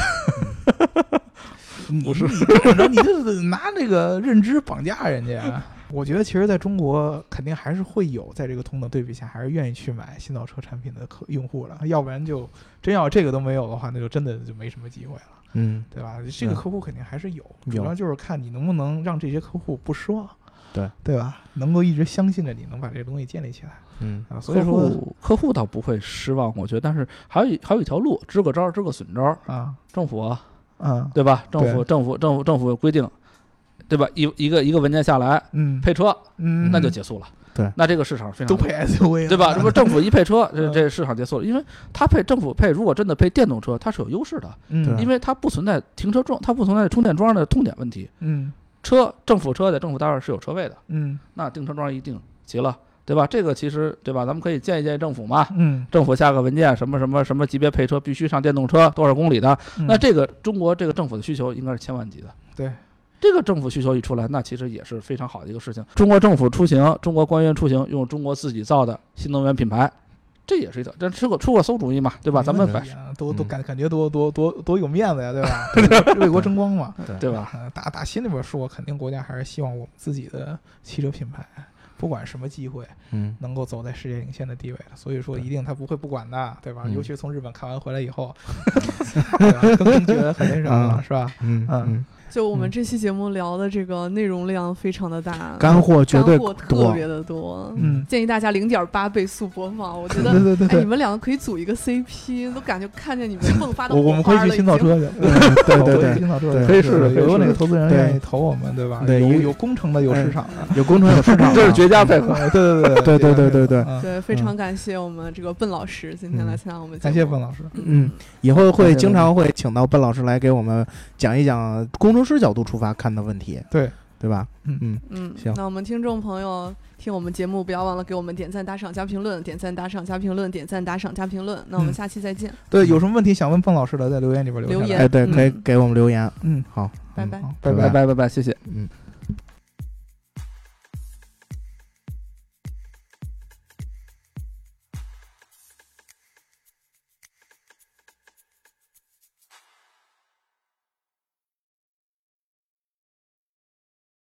Speaker 3: 不 是，你这么着，你这是拿这个认知绑架人家。我觉得其实在中国肯定还是会有，在这个同等对比下，还是愿意去买新造车产品的客用户了。要不然就真要这个都没有的话，那就真的就没什么机会了，
Speaker 2: 嗯，
Speaker 3: 对吧？这个客户肯定还是有，
Speaker 2: 有
Speaker 3: 主要就是看你能不能让这些客户不失望，
Speaker 2: 对
Speaker 3: 对吧？能够一直相信着你能把这个东西建立起来
Speaker 2: 嗯
Speaker 3: 啊。所以
Speaker 4: 客
Speaker 3: 说
Speaker 4: 户客户倒不会失望，我觉得，但是还有一还有一条路，支个招儿，支个损招儿。
Speaker 3: 啊
Speaker 4: 政府啊，
Speaker 3: 啊，
Speaker 4: 对吧？政府政府政府政府规定，对吧？一一个一个文件下来
Speaker 3: 嗯
Speaker 4: 配车，
Speaker 3: 嗯，
Speaker 4: 那就结束了。
Speaker 2: 对
Speaker 4: 那这个市场非常
Speaker 3: 都配 SUV，
Speaker 4: 对吧？这不政府一配车，这
Speaker 3: 嗯
Speaker 4: 这市场结束了，因为它配政府配，如果真的配电动车，它是有优势的，
Speaker 3: 嗯
Speaker 4: 因为它不存在停车桩，它不存在充电桩的痛点问题。
Speaker 3: 嗯
Speaker 4: 车政府车在政府单位是有车位的，
Speaker 3: 嗯
Speaker 4: 那定车桩一定齐了，对吧？这个其实对吧？咱们可以建议建议政府嘛，
Speaker 3: 嗯，
Speaker 4: 政府下个文件，什么什么什么级别配车必须上电动车，多少公里的，
Speaker 3: 嗯
Speaker 4: 那这个中国这个政府的需求应该是千万级的。
Speaker 3: 对。
Speaker 4: 这个政府需求一出来，那其实也是非常好的一个事情。中国政府出行，中国官员出行，用中国自己造的新能源品牌，这也是一个，这出个出个馊主意嘛，对吧？咱们摆
Speaker 3: 没问题啊都都
Speaker 2: 嗯
Speaker 3: 感感觉多多多多有面子呀，对吧？为国争光嘛，
Speaker 4: 对吧？
Speaker 3: 嗯打打心里边说，肯定国家还是希望我们自己的汽车品牌，不管什么机会，
Speaker 2: 嗯
Speaker 3: 能够走在世界领先的地位的。所以说，一定他不会不管的，对吧？
Speaker 2: 嗯
Speaker 3: 尤其是从日本看完回来以后，对吧更更觉得很那什么是吧？
Speaker 2: 嗯嗯，
Speaker 1: 就我们
Speaker 2: 嗯。
Speaker 1: 这期节目聊的这个内容量非常的大，
Speaker 2: 干货绝对
Speaker 1: 干货特。别的多。
Speaker 3: 嗯，
Speaker 1: 建议大家零点八倍速播放，我觉得
Speaker 3: 对对对
Speaker 1: 哎，你，们两个可以组一个 CP，都感觉看见你们迸发的
Speaker 3: 我我们可以去
Speaker 1: 火花了已经
Speaker 3: 青草车去，
Speaker 2: 对对对
Speaker 3: 我可以去青草车
Speaker 2: 对
Speaker 4: 可以试试
Speaker 3: 有有哪个投资人
Speaker 2: 对。
Speaker 3: 愿意投我们，对吧？有
Speaker 2: 对有
Speaker 3: 有工程的，有市场的，
Speaker 2: 有工程有市场，
Speaker 4: 这是绝佳配合。
Speaker 3: 对对对
Speaker 2: 对对对对对
Speaker 1: 非常感谢我们这个笨老师今天来参加我们节
Speaker 3: 感，谢笨老师。
Speaker 2: 嗯，以后会经常会请到笨老师来给我们讲一讲工程师角度出发看的问题，
Speaker 3: 对，
Speaker 2: 对吧？
Speaker 3: 嗯。
Speaker 2: 嗯，
Speaker 1: 嗯，
Speaker 2: 行。
Speaker 1: 那我们听众朋友听我们节目，不要忘了给我们点赞、打赏、加评论，点赞、打赏、加评论，点赞、打赏、加评论。那我们
Speaker 3: 嗯。
Speaker 1: 下期再见，
Speaker 3: 对，有什么问题想问孟老师的，在留言里边
Speaker 1: 留言。
Speaker 2: 哎，对，可以
Speaker 1: 嗯
Speaker 2: 给我们留言。
Speaker 3: 嗯，
Speaker 2: 好，
Speaker 1: 拜拜。
Speaker 3: 好，拜
Speaker 2: 拜。
Speaker 4: 拜拜拜拜，谢谢。
Speaker 2: 嗯。